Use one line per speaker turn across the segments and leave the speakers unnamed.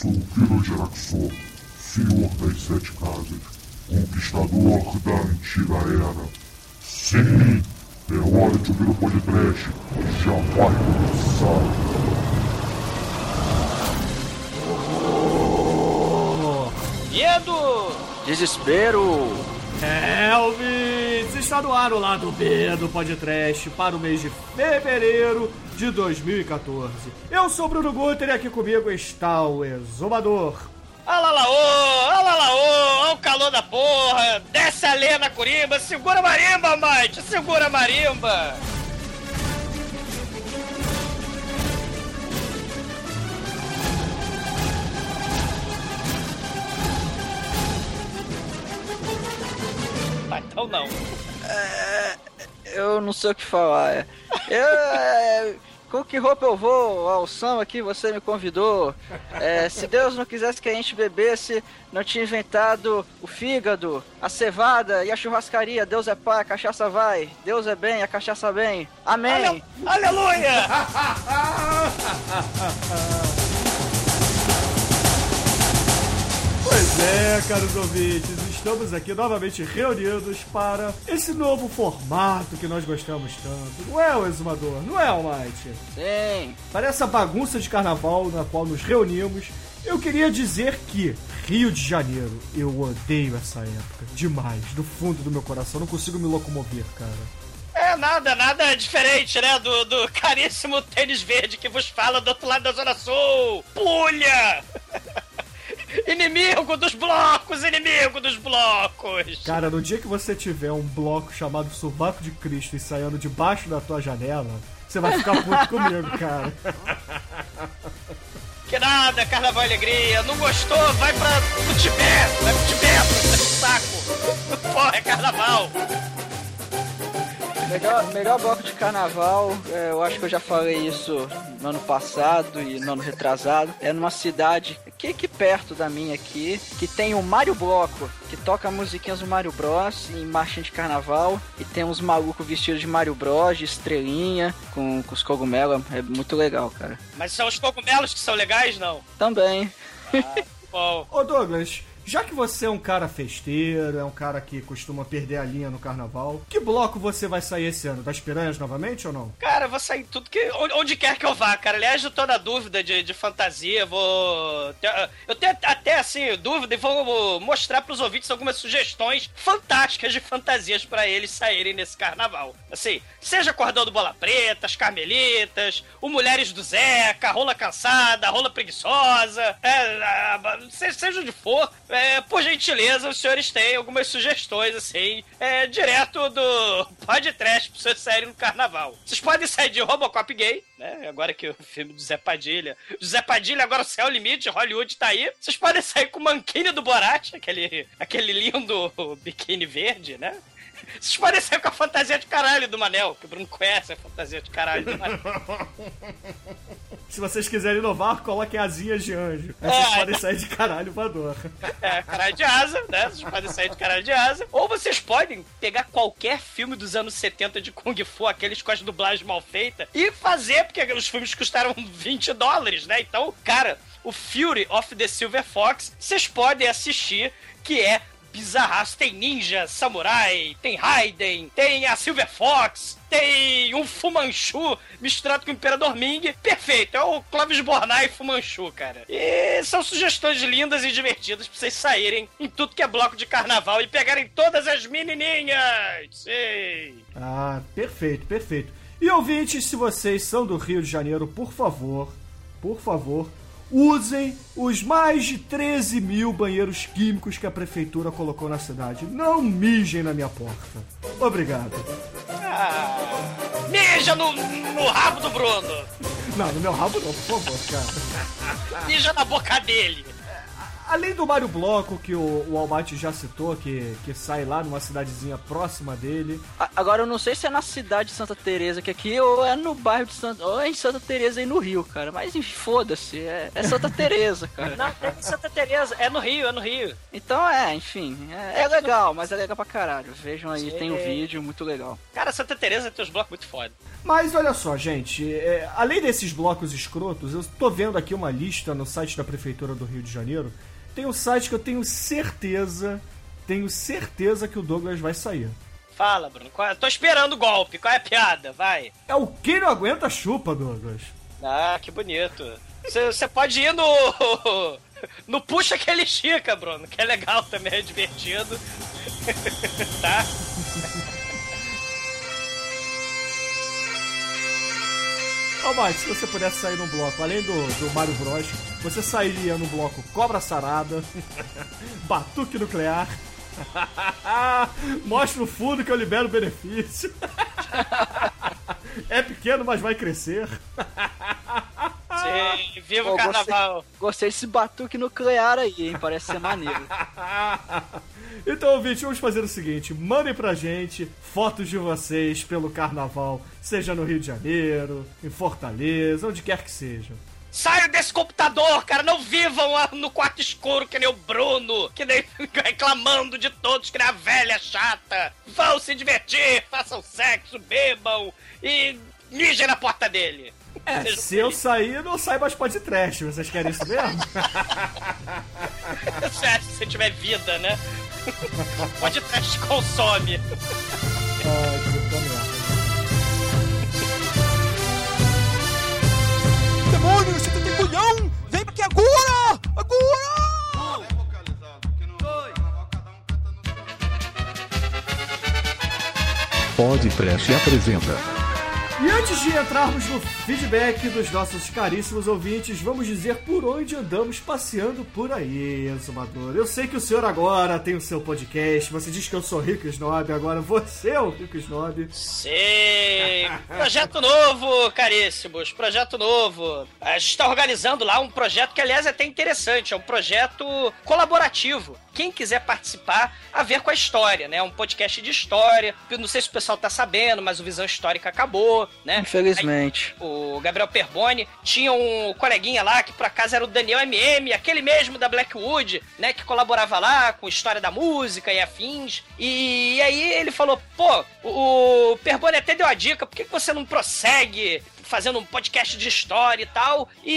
Sou o filho de Araxor, senhor das sete casas, conquistador da antiga era. Sim, é hora de ouvir o podcast. Já vai começar.
Medo!
Desespero!
Elvis! Está no ar o lado B do podcast para o mês de fevereiro de 2014. Eu sou Bruno Guter e aqui comigo está o Exumador.
Alalaô, alalaô, olha o calor da porra! Desce a lenha na curimba, segura a marimba, mate! Segura a marimba! Então não.
É, eu não sei o que falar. Eu, é, com que roupa eu vou ao samba que você me convidou? É, se Deus não quisesse que a gente bebesse, não tinha inventado o fígado, a cevada e a churrascaria. Deus é pai, a cachaça vai. Deus é bem, a cachaça vem. Amém.
Ale- Aleluia!
Pois é, caros ouvintes, estamos aqui novamente reunidos para esse novo formato que nós gostamos tanto. Não é o Exumador? Não é, Almighty?
Sim.
Para essa bagunça de carnaval na qual nos reunimos, eu queria dizer que Rio de Janeiro, eu odeio essa época. Demais, do fundo do meu coração. Não consigo me locomover, cara.
É nada, nada diferente, né? Do, do caríssimo tênis verde que vos fala do outro lado da Zona Sul! Pulha! inimigo dos blocos, inimigo dos blocos!
Cara, no dia que você tiver um bloco chamado Subaco de Cristo ensaiando debaixo da tua janela, você vai ficar puto comigo, cara.
Que nada, carnaval e alegria. Não gostou? Vai pra pro Tibete, vai pro Tibete, tá de saco. Porra, é carnaval.
Melhor, melhor bloco de carnaval, é, eu acho que eu já falei isso no ano passado e no ano retrasado. É numa cidade aqui, aqui perto da minha aqui, que tem o Mario Bloco, que toca musiquinhas do Mario Bros em marchinha de carnaval. E tem uns malucos vestidos de Mario Bros, de estrelinha, com, com os cogumelos. É muito legal, cara.
Mas são os cogumelos que são legais, não?
Também.
Bom,
Ô Douglas, já que você é um cara festeiro, é um cara que costuma perder a linha no carnaval, que bloco você vai sair esse ano? Das piranhas novamente ou não?
cara, vou sair tudo que. Onde, quer que eu vá, cara. Aliás, eu tô na dúvida de, de fantasia. Vou. Eu tenho até assim, dúvida e vou mostrar pros ouvintes algumas sugestões fantásticas de fantasias pra eles saírem nesse carnaval. Assim, seja cordão do Bola Preta, as Carmelitas, o Mulheres do Zeca, rola cansada, rola preguiçosa, é, a- seja, seja onde for, é, por gentileza, os senhores têm algumas sugestões, assim, é, direto do podcast pra vocês saírem no carnaval. Vocês podem sair de Robocop gay, né? Agora que o filme do Zé Padilha. O Zé Padilha, agora o céu é o limite, Hollywood tá aí. Vocês podem sair com o Manquini do Borat, aquele, aquele lindo biquíni verde, né? Vocês podem sair com a fantasia de caralho do Manel, que o Bruno conhece a fantasia de caralho do Manel.
Se vocês quiserem inovar, coloquem asinhas de anjo. Aí
É.
vocês podem sair de caralho voador.
É, caralho de asa, né? Vocês podem sair de caralho de asa. Ou vocês podem pegar qualquer filme dos anos 70 de Kung Fu, aqueles com as dublagens mal feitas, e fazer, porque os filmes custaram 20 dólares, né? Então, cara, o Fury of the Silver Fox, vocês podem assistir, que é bizarraço. Tem ninja, samurai, tem Raiden, tem a Silver Fox, tem um Fumanchu misturado com o Imperador Ming. Perfeito, é o Clovis Bornai Fumanchu, cara. E são sugestões lindas e divertidas pra vocês saírem em tudo que é bloco de carnaval e pegarem todas as menininhas. Sim.
Ah, perfeito, perfeito. E ouvintes, se vocês são do Rio de Janeiro, por favor, por favor, usem os mais de 13 mil banheiros químicos que a prefeitura colocou na cidade. Não mijem na minha porta. Obrigado.
Ah, mija no, no rabo do Bruno.
Não, no meu rabo não, por favor, cara.
Mija na boca dele.
Além do Mario Bloco, que o, o Almighty já citou, que, que sai lá numa cidadezinha próxima dele.
A- Agora eu não sei se é na cidade de Santa Teresa que aqui ou é no bairro de Santa, ou é em Santa Teresa aí no Rio, cara. Mas enfim, foda-se, é, é Santa Teresa, cara.
Não, é de Santa Teresa, é no Rio, é no Rio.
Então é, enfim, é, é legal, mas é legal pra caralho. Vejam aí,
Sim.
tem um vídeo muito legal.
Cara, Santa Teresa tem uns blocos muito foda.
Mas olha só, gente, é, além desses blocos escrotos, eu tô vendo aqui uma lista no site da Prefeitura do Rio de Janeiro. Tem um site que eu tenho certeza, tenho certeza que o Douglas vai sair.
Fala, Bruno. Qual é- Tô esperando o golpe. Qual é a piada? Vai.
É o Quem Não Aguenta Chupa, Douglas.
Ah, que bonito. Você pode ir no. No Puxa que ele estica, Bruno, que é legal também, é divertido. tá?
Ó, Mike, se você pudesse sair num bloco, além do, do Mario Bros, você sairia no bloco Cobra Sarada, Batuque Nuclear, Mostra o fundo que eu libero benefício. é pequeno, mas vai crescer.
Sim, viva
Pô,
o carnaval.
Gostei desse batuque nuclear aí, hein? Parece ser maneiro.
então, ouvinte, vamos fazer o seguinte: mandem pra gente fotos de vocês pelo carnaval, seja no Rio de Janeiro, em Fortaleza, onde quer que seja.
Saiam desse computador, cara. Não vivam lá no quarto escuro que nem o Bruno, que nem reclamando de todos, que nem a velha chata. Vão se divertir, façam sexo, bebam e mijem na porta dele.
É, se eu
felizes.
sair, não sai mais pode trash. Vocês querem isso mesmo?
Se você tiver vida, né? Pode trash consome.
Ai, que.
Demônio, você tem culhão! Vem aqui agora! Agora!
Pode Trash apresenta.
E antes de entrarmos no feedback dos nossos caríssimos ouvintes, vamos dizer por onde andamos passeando por aí, Exumador. Eu sei que o senhor agora tem o seu podcast, você diz que eu sou Rico Snob, agora você é o Rico Snob.
Sim! Projeto novo, caríssimos. Projeto novo. A gente está organizando lá um projeto que, aliás, é até interessante. É um projeto colaborativo. Quem quiser participar, a ver com a história, né? Um podcast de história. Eu não sei se o pessoal tá sabendo, mas o Visão Histórica acabou, né?
Infelizmente.
o Gabriel Perboni, tinha um coleguinha lá que por acaso era o Daniel MM, aquele mesmo da Blackwood, né, que colaborava lá com história da música e afins. E, aí ele falou: pô, o, Perboni até deu a dica, por que você não prossegue? Fazendo um podcast de história e tal. E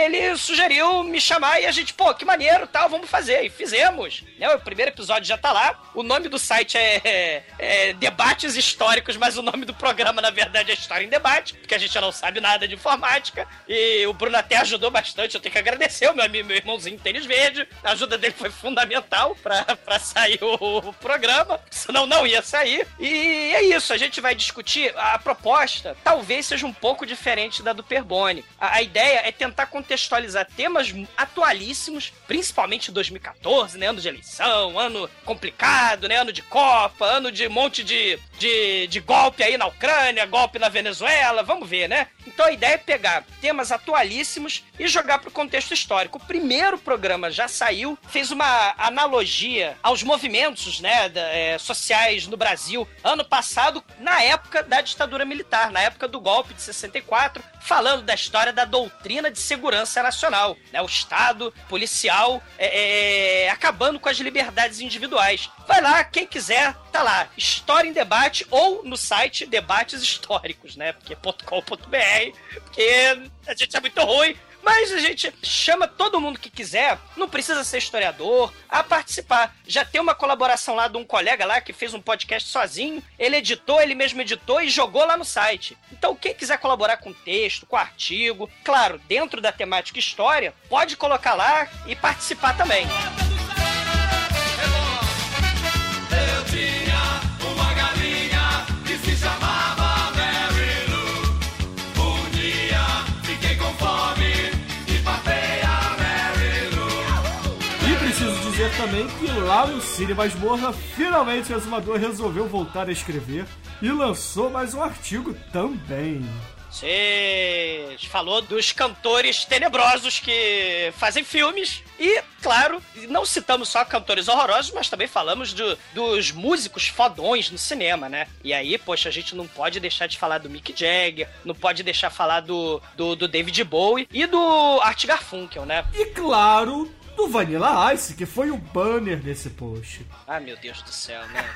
ele sugeriu me chamar e a gente, pô, que maneiro tal, vamos fazer. E fizemos. Né? O primeiro episódio já tá lá. O nome do site é, é Debates Históricos, mas o nome do programa, na verdade, é História em Debate, porque a gente não sabe nada de informática. E o Bruno até ajudou bastante. Eu tenho que agradecer o meu, amigo, meu irmãozinho Tênis Verde. A ajuda dele foi fundamental pra, pra sair o, o programa, senão não ia sair. E é isso, a gente vai discutir. A proposta talvez seja um pouco diferente da do Perbone. A, a ideia é tentar contextualizar temas atualíssimos, principalmente 2014, né? Ano de eleição, ano complicado, né? Ano de Copa, ano de monte de, de, de golpe aí na Ucrânia, golpe na Venezuela, vamos ver, né? Então a ideia é pegar temas atualíssimos e jogar para o contexto histórico. O primeiro programa já saiu, fez uma analogia aos movimentos né, da- é, sociais no Brasil ano passado, na época da ditadura militar, na época do golpe de 64, falando da história da doutrina de segurança nacional, né, o Estado policial é, é, acabando com as liberdades individuais. Vai lá, quem quiser, tá lá, História em Debate ou no site Debates Históricos, né? Porque .com.br, porque a gente é muito ruim. Mas a gente chama todo mundo que quiser, não precisa ser historiador, a participar. Já tem uma colaboração lá de um colega lá que fez um podcast sozinho, ele editou, ele mesmo editou e jogou lá no site. Então, quem quiser colaborar com texto, com artigo, claro, dentro da temática história, pode colocar lá e participar também.
Eu
também que lá no Cine Masmorra, finalmente o Exumador resolveu voltar a escrever e lançou mais um artigo também.
Você falou dos cantores tenebrosos que fazem filmes e, claro, não citamos só cantores horrorosos, mas também falamos do- dos músicos fodões no cinema, né? E aí, poxa, a gente não pode deixar de falar do Mick Jagger, não pode deixar de falar do, do, do David Bowie e do Art Garfunkel, né?
E claro, do Vanilla Ice, que foi o banner desse post.
Ah, meu Deus do céu, né?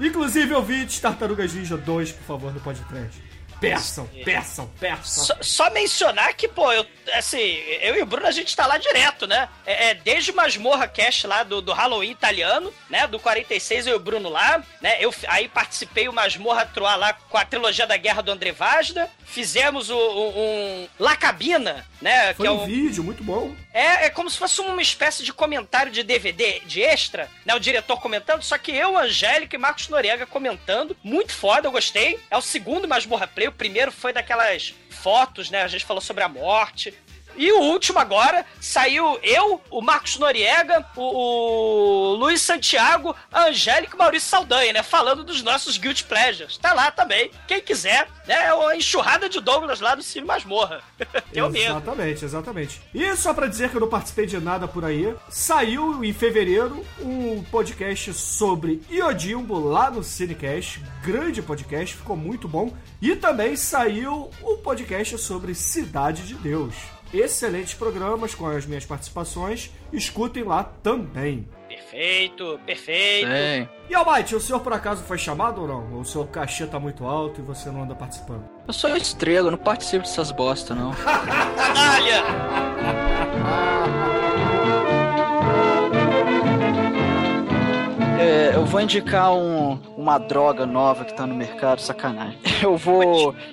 Inclusive, ouvintes, Tartarugas Ninja 2, por favor, no podcast. Peçam, peçam, peçam.
Só, só mencionar que, pô, eu, assim, eu e o Bruno a gente tá lá direto, né? É, é desde o Masmorra Cash lá do, do Halloween italiano, né? Do 46 eu e o Bruno lá, né? Eu aí participei o Masmorra Troar lá com a trilogia da Guerra do André Vazda. Fizemos o, um, um La Cabina, né?
Foi
que é
um
um,
vídeo muito bom.
É, é como se fosse uma espécie de comentário de DVD de extra, né? O diretor comentando, só que eu, Angélica e Marcos Noriega comentando. Muito foda, eu gostei. É o segundo Masmorra Play. O primeiro foi daquelas fotos, né? A gente falou sobre a morte. E o último agora saiu eu, o Marcos Noriega, o, o Luiz Santiago, a Angélica e Maurício Saldanha, né? Falando dos nossos Guilty Pleasures. Tá lá também. Quem quiser, né? É uma enxurrada de Douglas lá do Cine Masmorra. Tenho medo.
Exatamente, exatamente. E só pra dizer que eu não participei de nada por aí, saiu em fevereiro um podcast sobre Iodimbo lá no Cinecast. Grande podcast, ficou muito bom. E também saiu um podcast sobre Cidade de Deus. Excelentes programas com as minhas participações. Escutem lá também.
Perfeito, perfeito.
Tem.
E Almighty, o senhor por acaso foi chamado ou não? Ou o seu cachê tá muito alto e você não anda participando?
Eu sou estrela, eu não participo dessas bosta, não.
Canalha!
É, eu vou indicar um- uma droga nova que tá no mercado, sacanagem. Eu vou.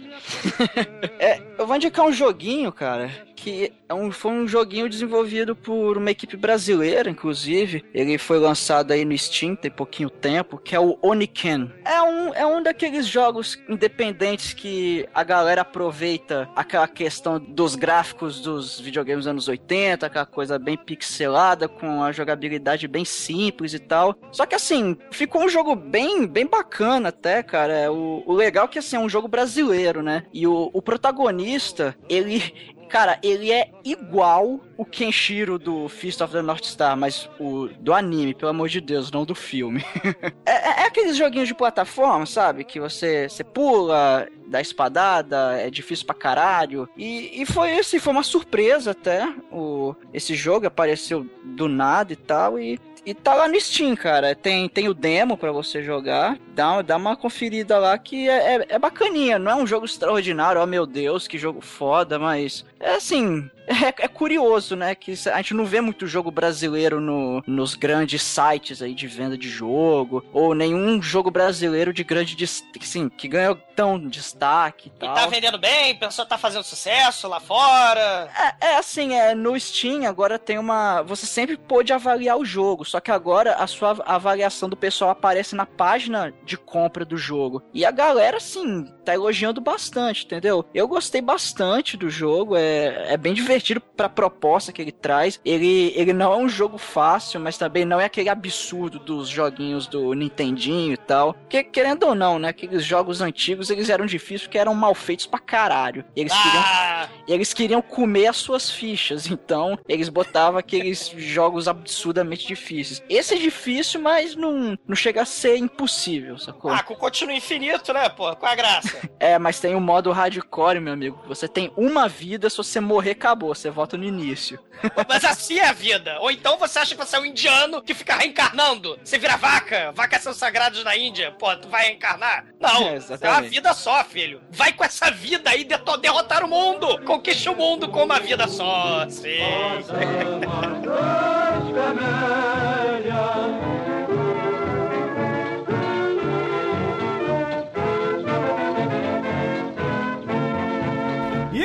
É, eu vou indicar um joguinho, cara, que é um, foi um joguinho desenvolvido por uma equipe brasileira, inclusive. Ele foi lançado aí no Steam tem pouquinho tempo, que é o Oniken. É um, é um daqueles jogos independentes que a galera aproveita aquela questão dos gráficos dos videogames dos anos 80, aquela coisa bem pixelada, com a jogabilidade bem simples e tal. Só que assim, ficou um jogo bem, bem bacana até, cara. O, o legal é que assim, é um jogo brasileiro, né? E o, o protagonista, ele. Cara, ele é igual o Kenshiro do Fist of the North Star, mas o do anime, pelo amor de Deus, não do filme. é, é- é aqueles joguinhos de plataforma, sabe? Que você, você pula, dá espadada, é difícil pra caralho. E, e foi esse, foi uma surpresa até. O, esse jogo apareceu do nada e tal. E, e tá lá no Steam, cara. Tem, tem o demo pra você jogar. Dá, dá uma conferida lá que é, é, é bacaninha. Não é um jogo extraordinário, oh meu Deus, que jogo foda, mas é assim. É, é curioso, né? Que a gente não vê muito jogo brasileiro no, nos grandes sites aí de venda de jogo, ou nenhum jogo brasileiro de grande sim, que ganhou tão destaque e
E
tal.
tá vendendo bem, a pessoa tá fazendo sucesso lá fora.
É, é assim, é, no Steam agora tem uma. Você sempre pôde avaliar o jogo, só que agora a sua avaliação do pessoal aparece na página de compra do jogo. E a galera, assim, tá elogiando bastante, entendeu? Eu gostei bastante do jogo, é, é bem divertido pra proposta que ele traz. Ele, ele não é um jogo fácil, mas também não é aquele absurdo dos joguinhos do Nintendinho e tal. Que, querendo ou não, né? Aqueles jogos antigos eles eram difíceis porque eram mal feitos pra caralho. E eles queriam
Ah,
e eles queriam comer as suas fichas, então eles botavam aqueles jogos absurdamente difíceis. Esse é difícil, mas não, não chega a ser impossível, sacou?
ah, com continuo infinito, né, pô? Qual a graça?
É, mas tem o modo hardcore, meu amigo. Você tem uma vida, se você morrer, acabou. Você volta no início.
Mas assim é a vida. Ou então você acha que você é um indiano que fica reencarnando. Você vira vaca. Vacas são sagrados na Índia. Pô, tu vai reencarnar? Não.
É,
É, uma vida só, filho. Vai com essa vida aí deto- derrotar o mundo. Conquiste o mundo com uma vida só. Sim.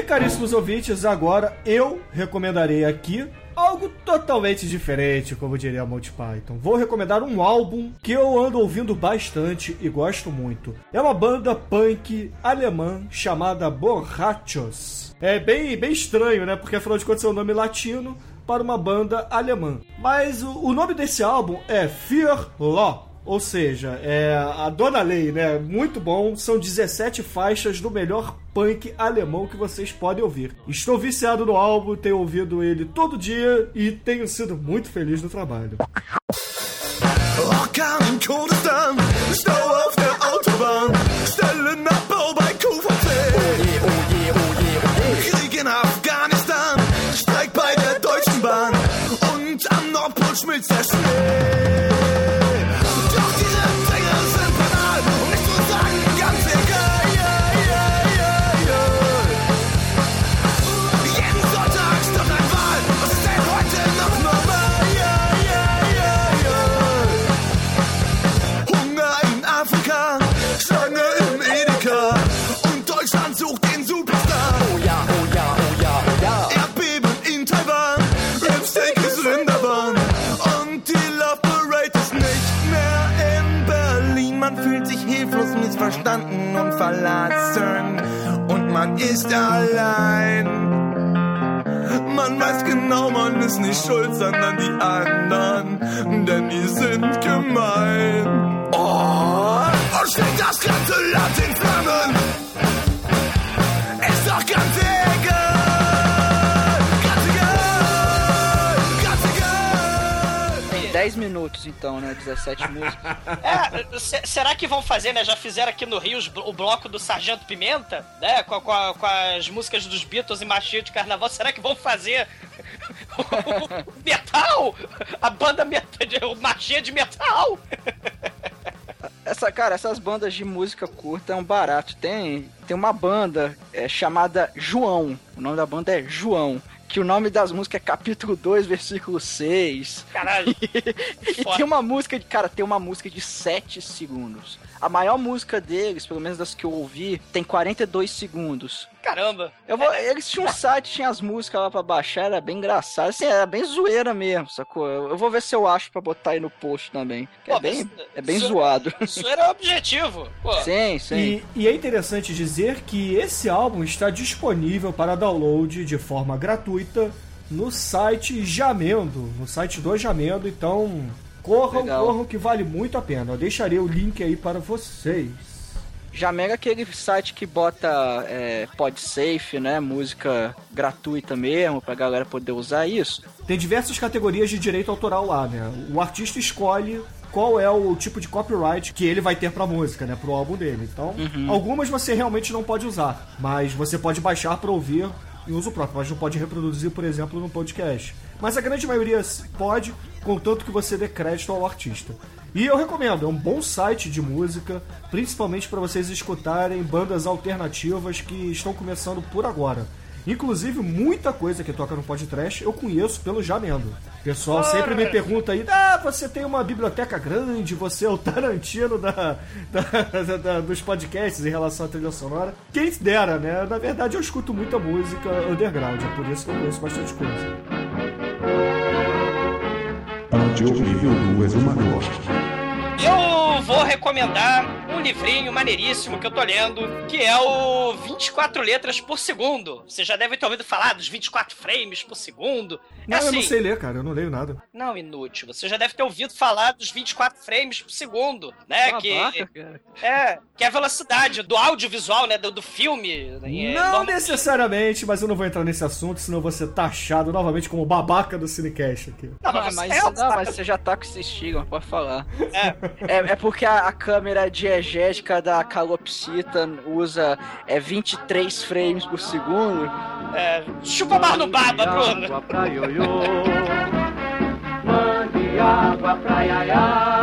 Caríssimos ouvintes, agora eu recomendarei aqui algo totalmente diferente, como diria Monty Python. Vou recomendar um álbum que eu ando ouvindo bastante e gosto muito. É uma banda punk alemã chamada Borrachos. É bem, bem estranho, né? Porque afinal de contas é um nome latino para uma banda alemã. Mas o, o nome desse álbum é Fear Law. Ou seja, é a Dona Lei, né? Muito bom. São 17 faixas do melhor punk alemão que vocês podem ouvir. Estou viciado no álbum, tenho ouvido ele todo dia e tenho sido muito feliz no trabalho.
Auf der Autobahn, ist allein. Man weiß genau, man ist nicht schuld, sondern die anderen, denn die sind gemein. Oh, und steht das ganze Land in Flammen.
10 minutos então, né? 17 músicas.
É, se- será que vão fazer, né? Já fizeram aqui no Rio o bloco do Sargento Pimenta, né? Com, com a- com as músicas dos Beatles e Machinho de Carnaval. Será que vão fazer o metal? A banda metal, o Machinha de metal?
Essa, cara, essas bandas de música curta é um barato. Tem, tem uma banda é, chamada João. O nome da banda é João. Que o nome das músicas é capítulo 2, versículo 6.
Caralho.
E tem uma música de. Cara, tem uma música de 7 segundos. A maior música deles, pelo menos das que eu ouvi, tem 42 segundos.
Caramba.
Eu vou, eles tinham um site, tinha as músicas lá pra baixar, era bem engraçado. Assim, era bem zoeira mesmo, sacou? Eu, eu vou ver se eu acho pra botar aí no post também. que
Pô,
é bem, é bem zoado.
Isso era o objetivo. Pô.
Sim, sim.
E, e é interessante dizer que esse álbum está disponível para download de forma gratuita no site Jamendo, no site do Jamendo, então corram,
Legal.
corram que vale muito a pena. Eu deixarei o link aí para vocês.
Jamega é aquele site que bota é, PodSafe, né? Música gratuita mesmo, pra galera poder usar isso.
Tem diversas categorias de direito autoral lá, né? O artista escolhe qual é o tipo de copyright que ele vai ter pra música, né? Pro álbum dele. Então, algumas você realmente não pode usar, mas você pode baixar pra ouvir em uso próprio, mas não pode reproduzir, por exemplo, no podcast. Mas a grande maioria pode, contanto que você dê crédito ao artista. E eu recomendo, é um bom site de música, principalmente para vocês escutarem bandas alternativas que estão começando por agora. Inclusive, muita coisa que toca no podcast eu conheço pelo Jamendo. O pessoal sempre me pergunta aí, ah, você tem uma biblioteca grande, você é o Tarantino da, da- da- dos podcasts em relação à trilha sonora. Quem dera, né? Na verdade, eu escuto muita música underground, é por isso que eu conheço bastante coisa.
Audio Review do Exumador.
Eu vou recomendar um livrinho maneiríssimo que eu tô lendo, que é o 24 letras por segundo. Você já deve ter ouvido falar dos 24 frames por segundo.
Não,
é assim,
eu não sei ler, cara, eu não leio nada.
Não, inútil. Você já deve ter ouvido falar dos 24 frames por segundo, né? que
Babaca, cara.
é que é a velocidade do audiovisual, né? Do, do filme. É,
não
normal-
necessariamente, mas eu não vou entrar nesse assunto, senão eu vou ser taxado novamente como babaca do Cinecast aqui.
Não,
Ah,
mas,
mas,
é,
não, mas você já tá com esse estigma, pode falar.
é,
É, é porque a, a câmera diegética da calopsita usa é, 23 frames por segundo.
é, chupa bar no baba, Bruno.
água pra ioiô. Mande água pra iaiá.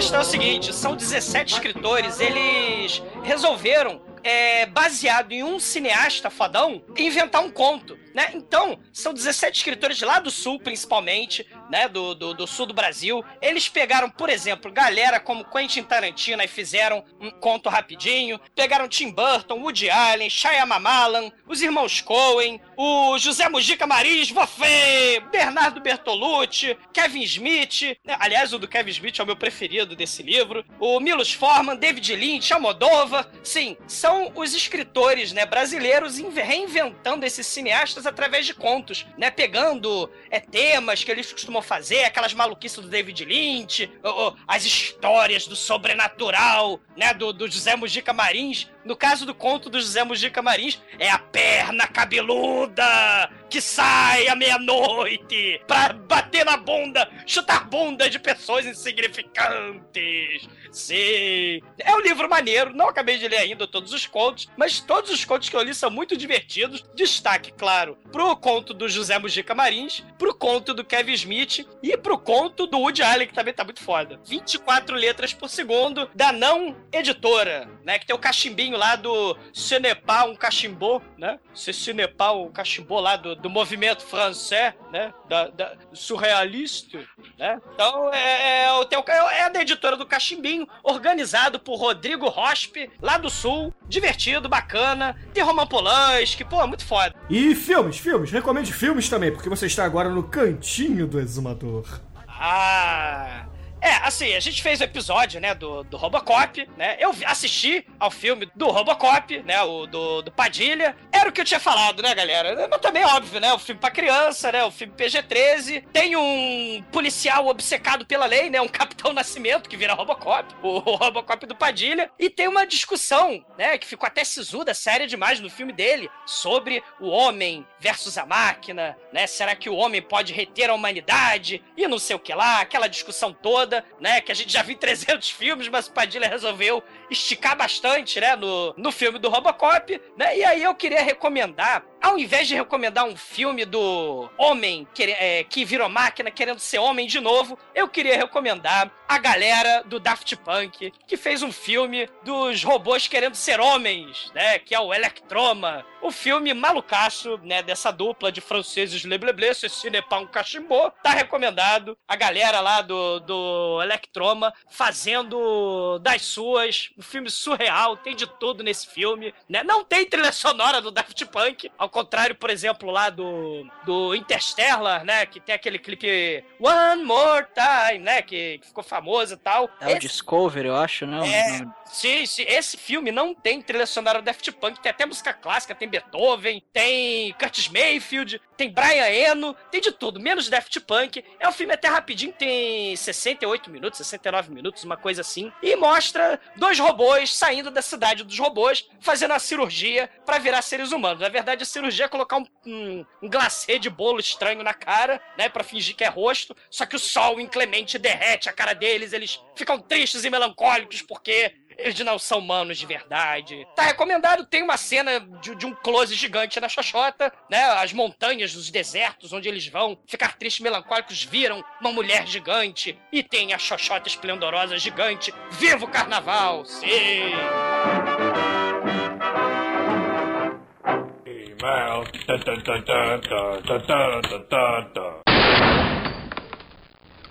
Questão é o seguinte: são 17 escritores, eles resolveram. é, baseado em um cineasta fodão, inventar um conto, né? Então, são 17 escritores lá do sul, principalmente, né, do, do, do sul do Brasil. Eles pegaram, por exemplo, galera como Quentin Tarantino e fizeram um conto rapidinho. Pegaram Tim Burton, Woody Allen, Shyamalan, os irmãos Coen, o José Mujica Marins, Vofé, Bernardo Bertolucci, Kevin Smith. né, Aliás, o do Kevin Smith é o meu preferido desse livro. O Milos Forman, David Lynch, Almodóvar. Sim, são os escritores né, brasileiros inve- reinventando esses cineastas através de contos, né? Pegando é, temas que eles costumam fazer, aquelas maluquices do David Lynch, o- o- as histórias do sobrenatural, né? Do, do José Mujica Marins. No caso do conto do José Mujica Marins, é a perna cabeluda que sai à meia-noite pra bater na bunda, chutar bunda de pessoas insignificantes. Sim. É um livro maneiro, não acabei de ler ainda todos os contos, mas todos os contos que eu li são muito divertidos. Destaque, claro, pro conto do José Mujica Marins, pro conto do Kevin Smith e pro conto do Woody Allen, que também tá muito foda. 24 letras por segundo, da não editora, né? Que tem o cachimbinho lá do Cenepa, um cachimbô, né? Se Cenepa, um cachimbô lá do, do movimento francês, né? Da, da surrealista, né? Então é, é, o teu- é da editora do Cachimbinho, organizado por Rodrigo Rospe, lá do Sul. Divertido, bacana. Tem Roman Polanski, pô, muito foda.
E filmes, filmes. Recomende filmes também, porque você está agora no cantinho do exumador.
Ah. É, assim, a gente fez o episódio, né, do, do Robocop, né? Eu assisti ao filme do Robocop, né, o do, do Padilha. Era o que eu tinha falado, né, galera? Mas também é óbvio, né? O filme pra criança, né? O filme PG-13. Tem um policial obcecado pela lei, né? Um Capitão Nascimento que vira Robocop, o, o Robocop do Padilha. E tem uma discussão, né, que ficou até sisuda, séria demais no filme dele, sobre o homem versus a máquina, né? Será que o homem pode reter a humanidade? E não sei o que lá, aquela discussão toda, né? Que a gente já viu em 300 filmes, mas o Padilha resolveu esticar bastante, né? No, no filme do Robocop, né? E aí eu queria recomendar, ao invés de recomendar um filme do homem quer- é, que virou máquina querendo ser homem de novo, eu queria recomendar a galera do Daft Punk, que fez um filme dos robôs querendo ser homens, né? Que é o Electroma. O filme malucaço, né? Dessa dupla de franceses Lebleble, Ceci n'est pas un cachimbo. Tá recomendado. A galera lá do, do Electroma fazendo das suas. Um filme surreal, tem de tudo nesse filme, né? Não tem trilha sonora do Daft Punk, ao contrário, por exemplo, lá do, do Interstellar, né? Que tem aquele clipe One More Time, né? Que, que ficou famoso e tal.
É o
Esse-
Discovery, eu acho, não?
É.
Não.
Sim, sim, esse filme não tem trilha sonora do Daft Punk, tem até música clássica, tem Beethoven, tem Curtis Mayfield, tem Brian Eno, tem de tudo, menos Daft Punk. É um filme até rapidinho, tem 68 minutos, 69 minutos, uma coisa assim, e mostra dois robôs saindo da cidade dos robôs, fazendo uma cirurgia pra virar seres humanos. Na verdade, a cirurgia é colocar um, um, um glacê de bolo estranho na cara, né, Pra fingir que é rosto, só que o sol inclemente derrete a cara deles, eles ficam tristes e melancólicos porque eles não são humanos de verdade. Tá recomendado, tem uma cena de, de, um close gigante na Xoxota, né? As montanhas, os desertos onde eles vão ficar tristes, melancólicos, viram uma mulher gigante. E tem a Xoxota esplendorosa gigante. Viva o carnaval! Sim!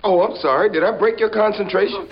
Oh, I'm sorry. Did I break your concentration?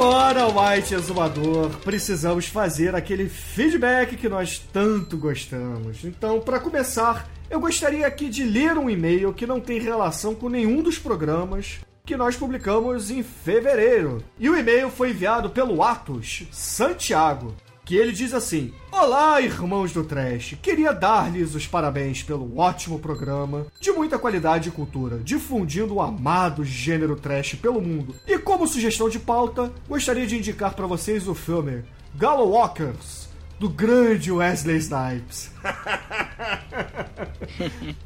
Agora, White Exumador, precisamos fazer aquele feedback que nós tanto gostamos. Então, para começar, eu gostaria aqui de ler um e-mail que não tem relação com nenhum dos programas que nós publicamos em fevereiro. E o e-mail foi enviado pelo Atos Santiago, que ele diz assim: Olá, irmãos do Trash. Queria dar-lhes os parabéns pelo ótimo programa, de muita qualidade e cultura, difundindo o amado gênero trash pelo mundo. E como sugestão de pauta, gostaria de indicar para vocês o filme Gallo Walkers, do grande Wesley Snipes.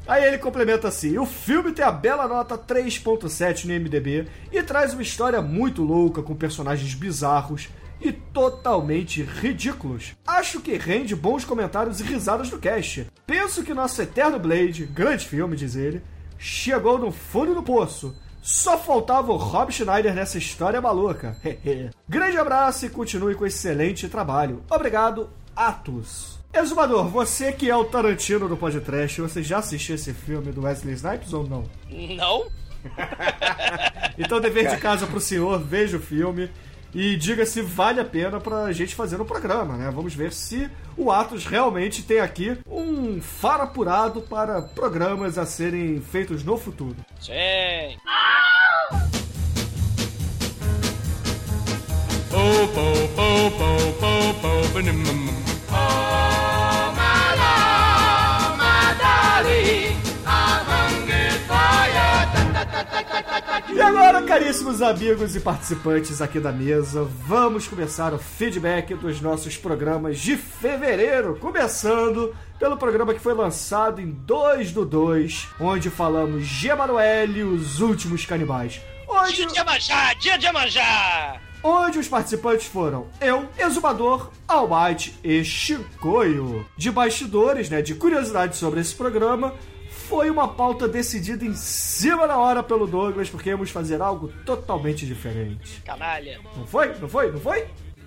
Aí ele complementa assim: o filme tem a bela nota 3.7 no MDB e traz uma história muito louca com personagens bizarros e totalmente ridículos. Acho que rende bons comentários e risadas do cast. Penso que nosso eterno Blade, grande filme, diz ele, chegou no fundo do poço. Só faltava o Rob Schneider nessa história maluca. grande abraço e continue com excelente trabalho. Obrigado, Atos. Exumador, você que é o Tarantino do podcast, você já assistiu esse filme do Wesley Snipes ou não?
Não?
Então, dever de casa pro senhor, veja o filme e diga se vale a pena pra gente fazer no programa, né? Vamos ver se o Atos realmente tem aqui um faro apurado para programas a serem feitos no futuro.
Sim.
Oh, po, ba-dum-dum.
E agora, caríssimos amigos e participantes aqui da mesa, vamos começar o feedback dos nossos programas de fevereiro, começando pelo programa que foi lançado em 2 do 2, onde falamos de Emanuele e os últimos canibais. Onde,
Dia de Amanjá, dia de Amanjá!
onde os participantes foram eu, Exumador, Almighty e Chicoio. De bastidores, né, de curiosidade sobre esse programa, foi uma pauta decidida em cima da hora pelo Douglas, porque íamos fazer algo totalmente diferente.
Canalha.
Não foi? Não foi? Não foi?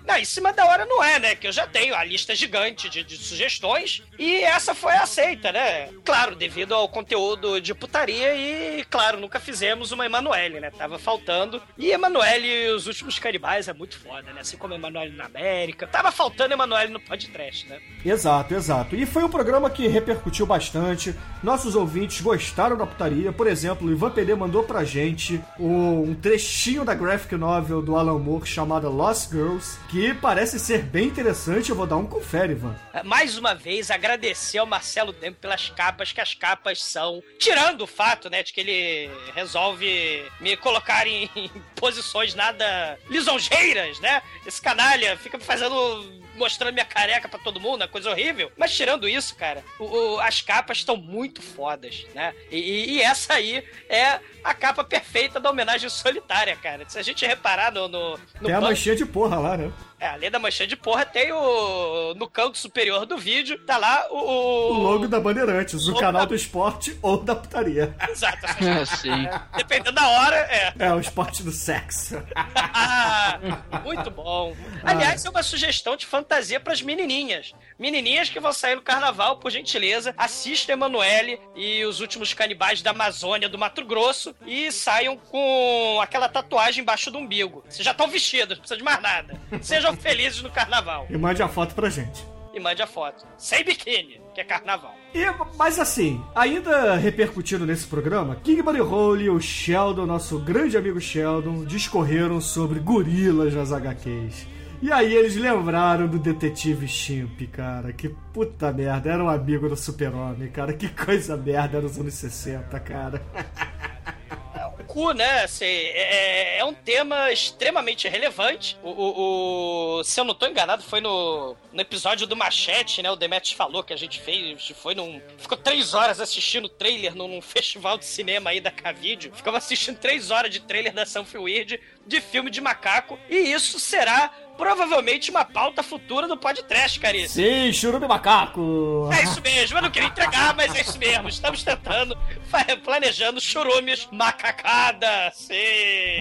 Não, em cima da hora não é, né? Que eu já tenho a lista gigante de, de sugestões e essa foi aceita, né? Claro, devido ao conteúdo de putaria e, claro, nunca fizemos uma Emanuele, né? Tava faltando. E Emanuele os últimos canibais é muito foda, né? Assim como Emanuele na América. Tava faltando Emanuele no podcast, né?
Exato, exato. E foi um programa que repercutiu bastante. Nossos ouvintes gostaram da putaria. Por exemplo, o Ivan PD mandou pra gente um trechinho da graphic novel do Alan Moore chamada Lost Girls, que parece ser bem interessante. Eu vou dar um confere, Ivan.
Mais uma vez, agradecer ao Marcelo Tempo pelas capas, que as capas são. Tirando o fato, né, de que ele resolve me colocar em posições nada lisonjeiras, né? Esse canalha fica fazendo. Mostrando minha careca pra todo mundo, é coisa horrível. Mas tirando isso, cara, o- o- as capas estão muito fodas, né? E, e- essa aí é a capa perfeita da homenagem solitária, cara. Se a gente reparar no. no, no
Tem a manchinha de porra lá, né?
É, além da mancha de porra, tem o. No canto superior do vídeo, tá lá o.
O logo da Bandeirantes, o
logo
canal
da-
do esporte ou da putaria.
Exato.
Sim.
Dependendo da hora, é.
É, o esporte do sexo.
Ah, muito bom. Aliás, é uma sugestão de fantasia pras menininhas. Menininhas que vão sair no carnaval, por gentileza, assistam Emanuele e os últimos canibais da Amazônia, do Mato Grosso, e saiam com aquela tatuagem embaixo do umbigo. Vocês já estão vestidas, não precisa de mais nada. Sejam felizes no carnaval.
E mande a foto pra gente.
E mande a foto. Sem biquíni, que é carnaval.
E, mas assim, ainda repercutindo nesse programa, King Buddy Hole e o Sheldon, nosso grande amigo Sheldon, discorreram sobre gorilas nas HQs. E aí eles lembraram do detetive Chimp, cara. Que puta merda, era um amigo do super-homem, cara. Que coisa merda nos anos 60, cara.
cu, né? assim, é, é um tema extremamente relevante. O, o- o- se eu não tô enganado, foi no, no episódio do Machete, né? O Demetrius falou que a gente fez. Foi num. Ficou três horas assistindo trailer num, num festival de cinema aí da Cavídeo. Ficava assistindo três horas de trailer da Sanfi Weird de filme de macaco. E isso será provavelmente uma pauta futura do podcast, caríssimo.
Sim, churume macaco!
É isso mesmo, eu não queria entregar, mas é isso mesmo. Estamos tentando, planejando churumes macacada, sim.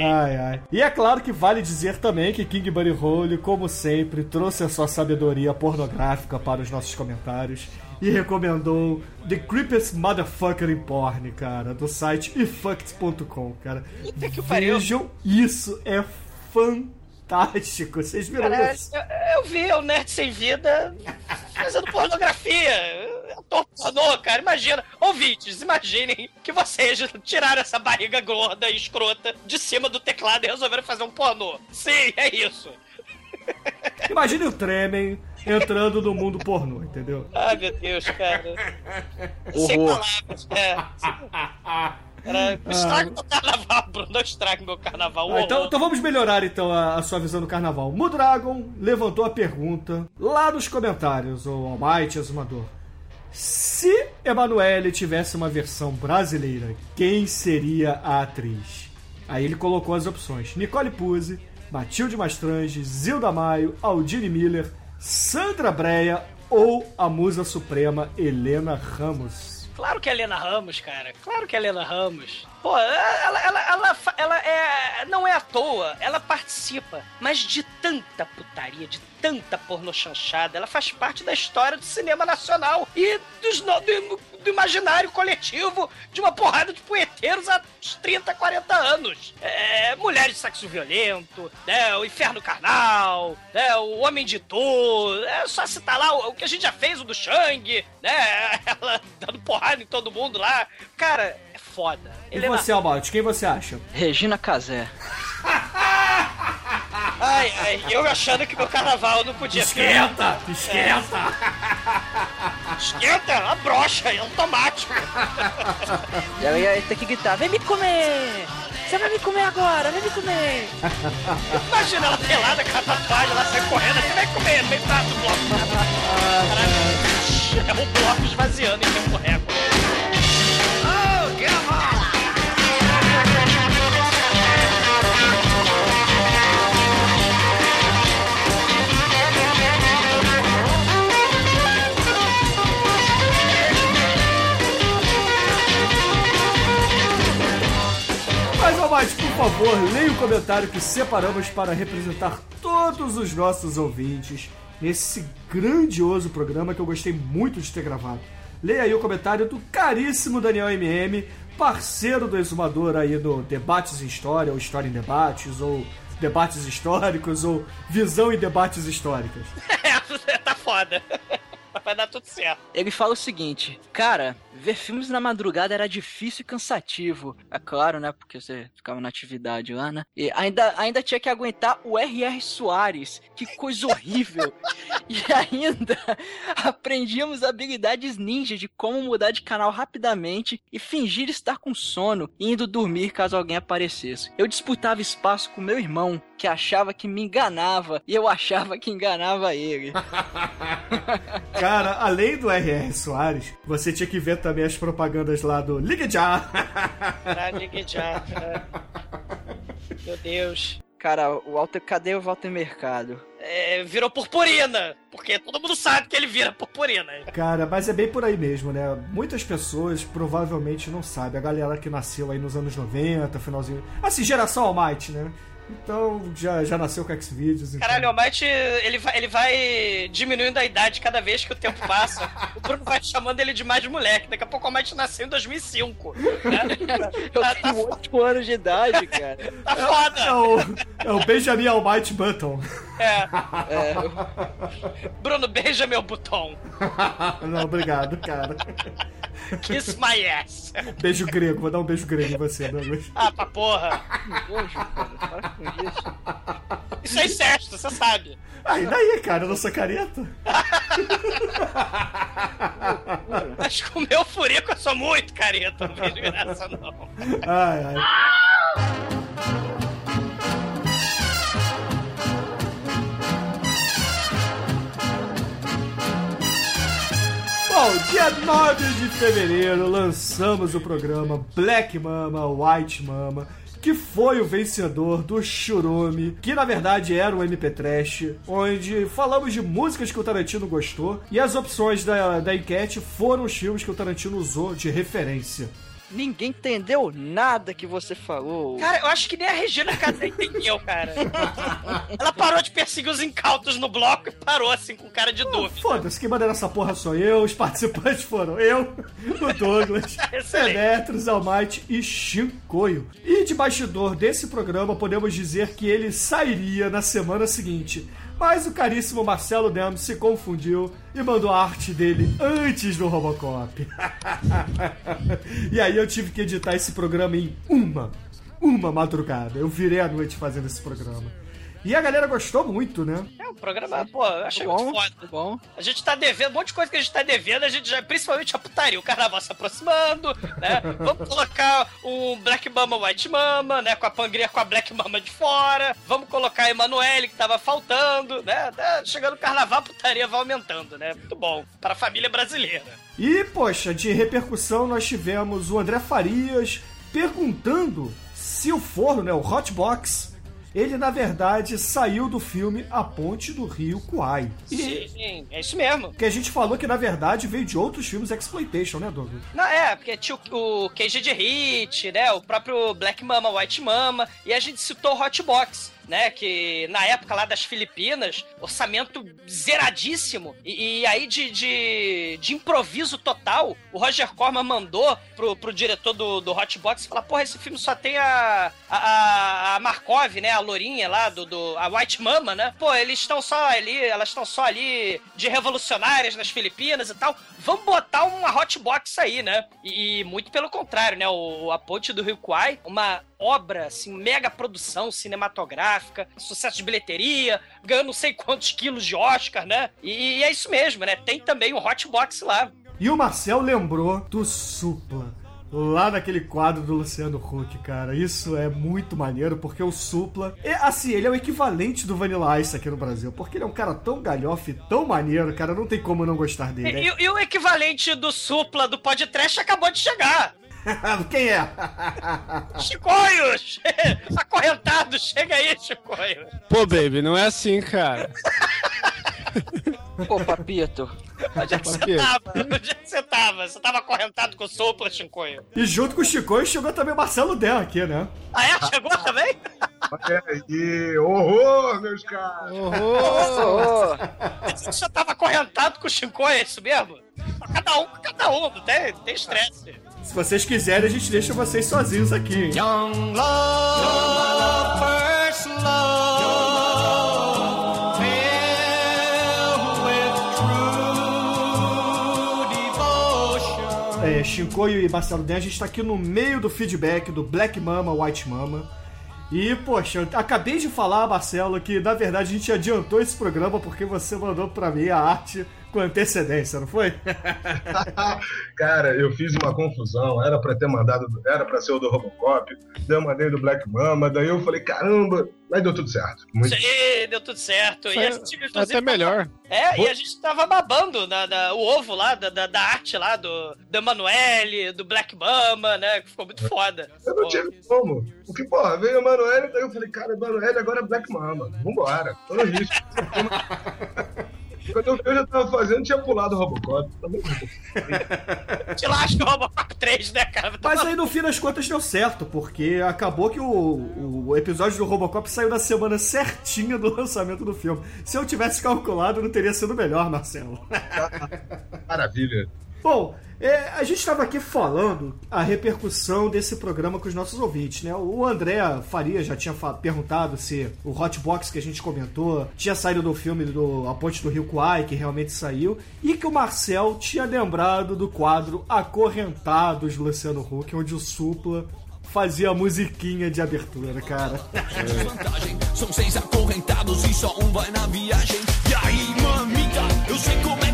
Ai, ai. E é claro que vale dizer também que King Buddy Hole, como sempre, trouxe a sua sabedoria pornográfica para os nossos comentários e recomendou The Creepiest Motherfucker in Porn, cara, do site efucked.com, cara.
Puta que pariu.
Vejam isso, é fantástico. Vocês viram
Cara,
isso?
eu, eu vi o Nerd Sem Vida fazendo pornografia. Eu tô pornô, cara. Imagina. Ouvintes, imaginem que vocês tiraram essa barriga gorda e escrota de cima do teclado e resolveram fazer um pornô. Sim, é isso.
Imagine o Tremen entrando no mundo pornô, entendeu?
Ai, meu Deus, cara. Sem
Horror.
palavras. É. Cara, não estraga meu carnaval, Bruno. Não estraga meu carnaval.
Ah, então, então vamos melhorar então a, a sua visão do carnaval. Mudragon levantou a pergunta lá nos comentários, o Almighty Azumador. Se Emanuele tivesse uma versão brasileira, quem seria a atriz? Aí ele colocou as opções: Nicole Puzzi, Matilde Mastrange, Zilda Maio, Aldine Miller, Sandra Breia ou a musa suprema Helena Ramos.
Claro que é Helena Ramos, cara. Claro que é Helena Ramos. Pô, ela, ela, ela, ela é. Não é à toa, ela participa. Mas de tanta putaria, de tanta porno chanchada, ela faz parte da história do cinema nacional e dos, do, do imaginário coletivo de uma porrada de punheteiros há uns 30, 40 anos. É, mulheres de sexo violento, né, o inferno carnal, né, o homem de Tu, é só citar lá o, o que a gente já fez, o do Shang, né, ela dando porrada em todo mundo lá. Cara, é foda.
E
Helena-
você, Almaty, quem você acha?
Regina Casé.
Ai, ai, eu achando que meu carnaval não podia
Esquenta! Esquenta!
Esquenta, ela brocha, é automático.
Eu ia ter que gritar, vem me comer! Você vai me comer agora, vem me comer!
Imagina ela pelada com a tatuagem, ela sai correndo, você vai comer, no meio do bloco. Caralho, é o bloco esvaziando em tempo recorde. Oh, get
Mas, Almighty, por favor, leia o comentário que separamos para representar todos os nossos ouvintes nesse grandioso programa que eu gostei muito de ter gravado. Leia aí o comentário do caríssimo Daniel MM, parceiro do Exumador aí no Debates em História, ou História em Debates, ou Debates Históricos, ou Visão em Debates Históricas.
É, tá foda. Vai dar tudo certo.
Ele fala o seguinte, cara, ver filmes na madrugada era difícil e cansativo. É claro, né? Porque você ficava na atividade lá, né? E ainda, ainda tinha que aguentar o R.R. Soares. Que coisa horrível. e ainda aprendíamos habilidades ninja de como mudar de canal rapidamente e fingir estar com sono indo dormir caso alguém aparecesse. Eu disputava espaço com meu irmão, que achava que me enganava e eu achava que enganava ele.
Cara, além do R.R. Soares, você tinha que ver também as propagandas lá do Ligue Já!
Caralho, ligue já. Meu Deus.
Cara, o Walter, cadê o Walter Mercado?
É, virou purpurina. Porque todo mundo sabe que ele vira purpurina.
Cara, mas é bem por aí mesmo, né? Muitas pessoas provavelmente não sabem. A galera que nasceu aí nos anos 90, finalzinho. Assim, geração Almighty, né? Então já, já nasceu com X-Videos. Então...
Caralho, o Almighty, ele vai, ele vai diminuindo a idade cada vez que o tempo passa. o Bruno vai chamando ele de mais moleque. Daqui a pouco o Almighty nasceu em 2005. Né?
Eu
Tá,
tenho 8 anos de idade, cara.
tá foda.
É o, é o Benjamin Almighty Button.
É.
É,
Bruno, beija meu botão.
não, obrigado, cara.
Kiss my ass.
Beijo grego, vou dar um beijo grego em você, Douglas.
Ah, pra porra.
nojo, cara. Para com isso.
Isso é incesto, você sabe.
Ah, e daí, cara? Eu não sou careta?
Mas com o meu furico eu sou muito careta. Não vejo graça, não.
Ai, ai. Bom, dia 9 de fevereiro lançamos o programa Black Mama, White Mama, que foi o vencedor do Churume, que na verdade era um MP Trash, onde falamos de músicas que o Tarantino gostou e as opções da, da enquete foram os filmes que o Tarantino usou de referência.
Ninguém entendeu nada que você falou.
Cara, eu acho que nem a Regina Casé entendeu, cara. Ela parou de perseguir os incautos no bloco e parou assim com cara de dúvida.
Foda-se, quem manda nessa porra sou eu, os participantes foram eu, o Douglas. Demetrius, Almighty e Shinkoio. E de bastidor desse programa, podemos dizer que ele sairia na semana seguinte. Mas o caríssimo Marcelo Demos se confundiu e mandou a arte dele antes do Robocop. e aí eu tive que editar esse programa em uma, uma madrugada. Eu virei a noite fazendo esse programa. E a galera gostou muito, né?
É um programa, pô, eu achei
Muito
muito
bom,
foda.
bom.
A gente tá devendo, um monte de coisa que a gente tá devendo, a gente já, principalmente a putaria, o carnaval se aproximando, né? Vamos colocar um Black Mama, White Mama, né? Com a pangria com a Black Mama de fora. Vamos colocar a Emanuele, que tava faltando, né? Tá Chegando o carnaval, a putaria vai aumentando, né? Muito bom. Para a família brasileira.
E, poxa, de repercussão nós tivemos o André Farias perguntando se o forno, né, o Hotbox, ele na verdade saiu do filme A Ponte do Rio Kwai.
Sim, sim, é isso mesmo.
Que a gente falou que na verdade veio de outros filmes Exploitation, né, Douglas?
Não, é, porque tinha o, o Cage de Hit, né? O próprio Black Mama, White Mama, e a gente citou o Hot Box. Né, que na época lá das Filipinas, orçamento zeradíssimo, e, e aí de, de, de improviso total, o Roger Corman mandou pro, pro diretor do, do Hot Box falar: porra, esse filme só tem a, a, a Markov, né, a Lourinha lá, do, do, a White Mama, né? Pô, eles estão só ali, elas estão só ali de revolucionárias nas Filipinas e tal. Vamos botar uma Hot Box aí, né? E, e muito pelo contrário, né? O, a Ponte do Rio Kwai, uma obra, assim, mega produção cinematográfica, sucesso de bilheteria, ganhou não sei quantos quilos de Oscar, né? E, é isso mesmo, né? Tem também o Hot Box lá.
E o Marcel lembrou do Supla. Lá naquele quadro do Luciano Huck, cara. Isso é muito maneiro, porque o Supla. É, assim, ele é o equivalente do Vanilla Ice aqui no Brasil. Porque ele é um cara tão galhofe, tão maneiro, cara. Não tem como não gostar dele. né?
E, e- e o equivalente do Supla do podcast acabou de chegar.
Quem é?
Chicoios! Acorrentado, chega aí, Chicoio.
Pô, baby, não é assim, cara.
Ô, Papito.
Onde é que você tava? Onde é que você tava? Você tava acorrentado com o Supla, Chicoio?
E junto com o Chico chegou também o Marcelo Del aqui, né?
Ah, é? Chegou também?
Olha aí, horror, meus caras.
Ô,
Você já tava acorrentado com o Chicoio, é isso mesmo? Cada um com cada um, não tem, tem estresse.
Se vocês quiserem, a gente deixa vocês sozinhos aqui.
Young love, first love.
É, Shinkoio e Marcelo Den, a gente tá aqui no meio do feedback do Black Mama, White Mama. E, poxa, eu acabei de falar, Marcelo, que na verdade a gente adiantou esse programa porque você mandou pra mim a arte com antecedência, não foi?
Cara, eu fiz uma confusão, era pra ter mandado, era pra ser o do Robocop, daí eu mandei do Black Mama, daí eu falei, caramba, mas deu tudo certo. Muito
Sim, deu tudo certo. E a gente,
Até melhor.
É, e a gente tava babando na, na- o ovo lá, da, da, da arte lá, do, do Emanuele, do Black Mama, né? Que ficou muito foda.
Eu não tive como. Porque, porra, veio o Emanuele, daí eu falei, cara, Emanuele agora é Black Mama. Vambora, tô no risco. Quando eu vi, eu já tava fazendo, tinha pulado o Robocop. Tá.
Te lasca o Robocop 3, né, cara?
Mas aí no fim das contas deu certo, porque acabou que o, o episódio do Robocop saiu na semana certinha do lançamento do filme. Se eu tivesse calculado, não teria sido melhor, Marcelo.
Maravilha.
Bom, é, a gente estava aqui falando a repercussão desse programa com os nossos ouvintes, né? O André Faria já tinha perguntado se o Hot Box que a gente comentou tinha saído do filme do A Ponte do Rio Kwai, que realmente saiu, e que o Marcel tinha lembrado do quadro Acorrentados do Luciano Huck, onde o Supla fazia a musiquinha de abertura, cara.
Vantagem, são seis acorrentados e só um vai na viagem. E aí, mamita, eu sei como é é.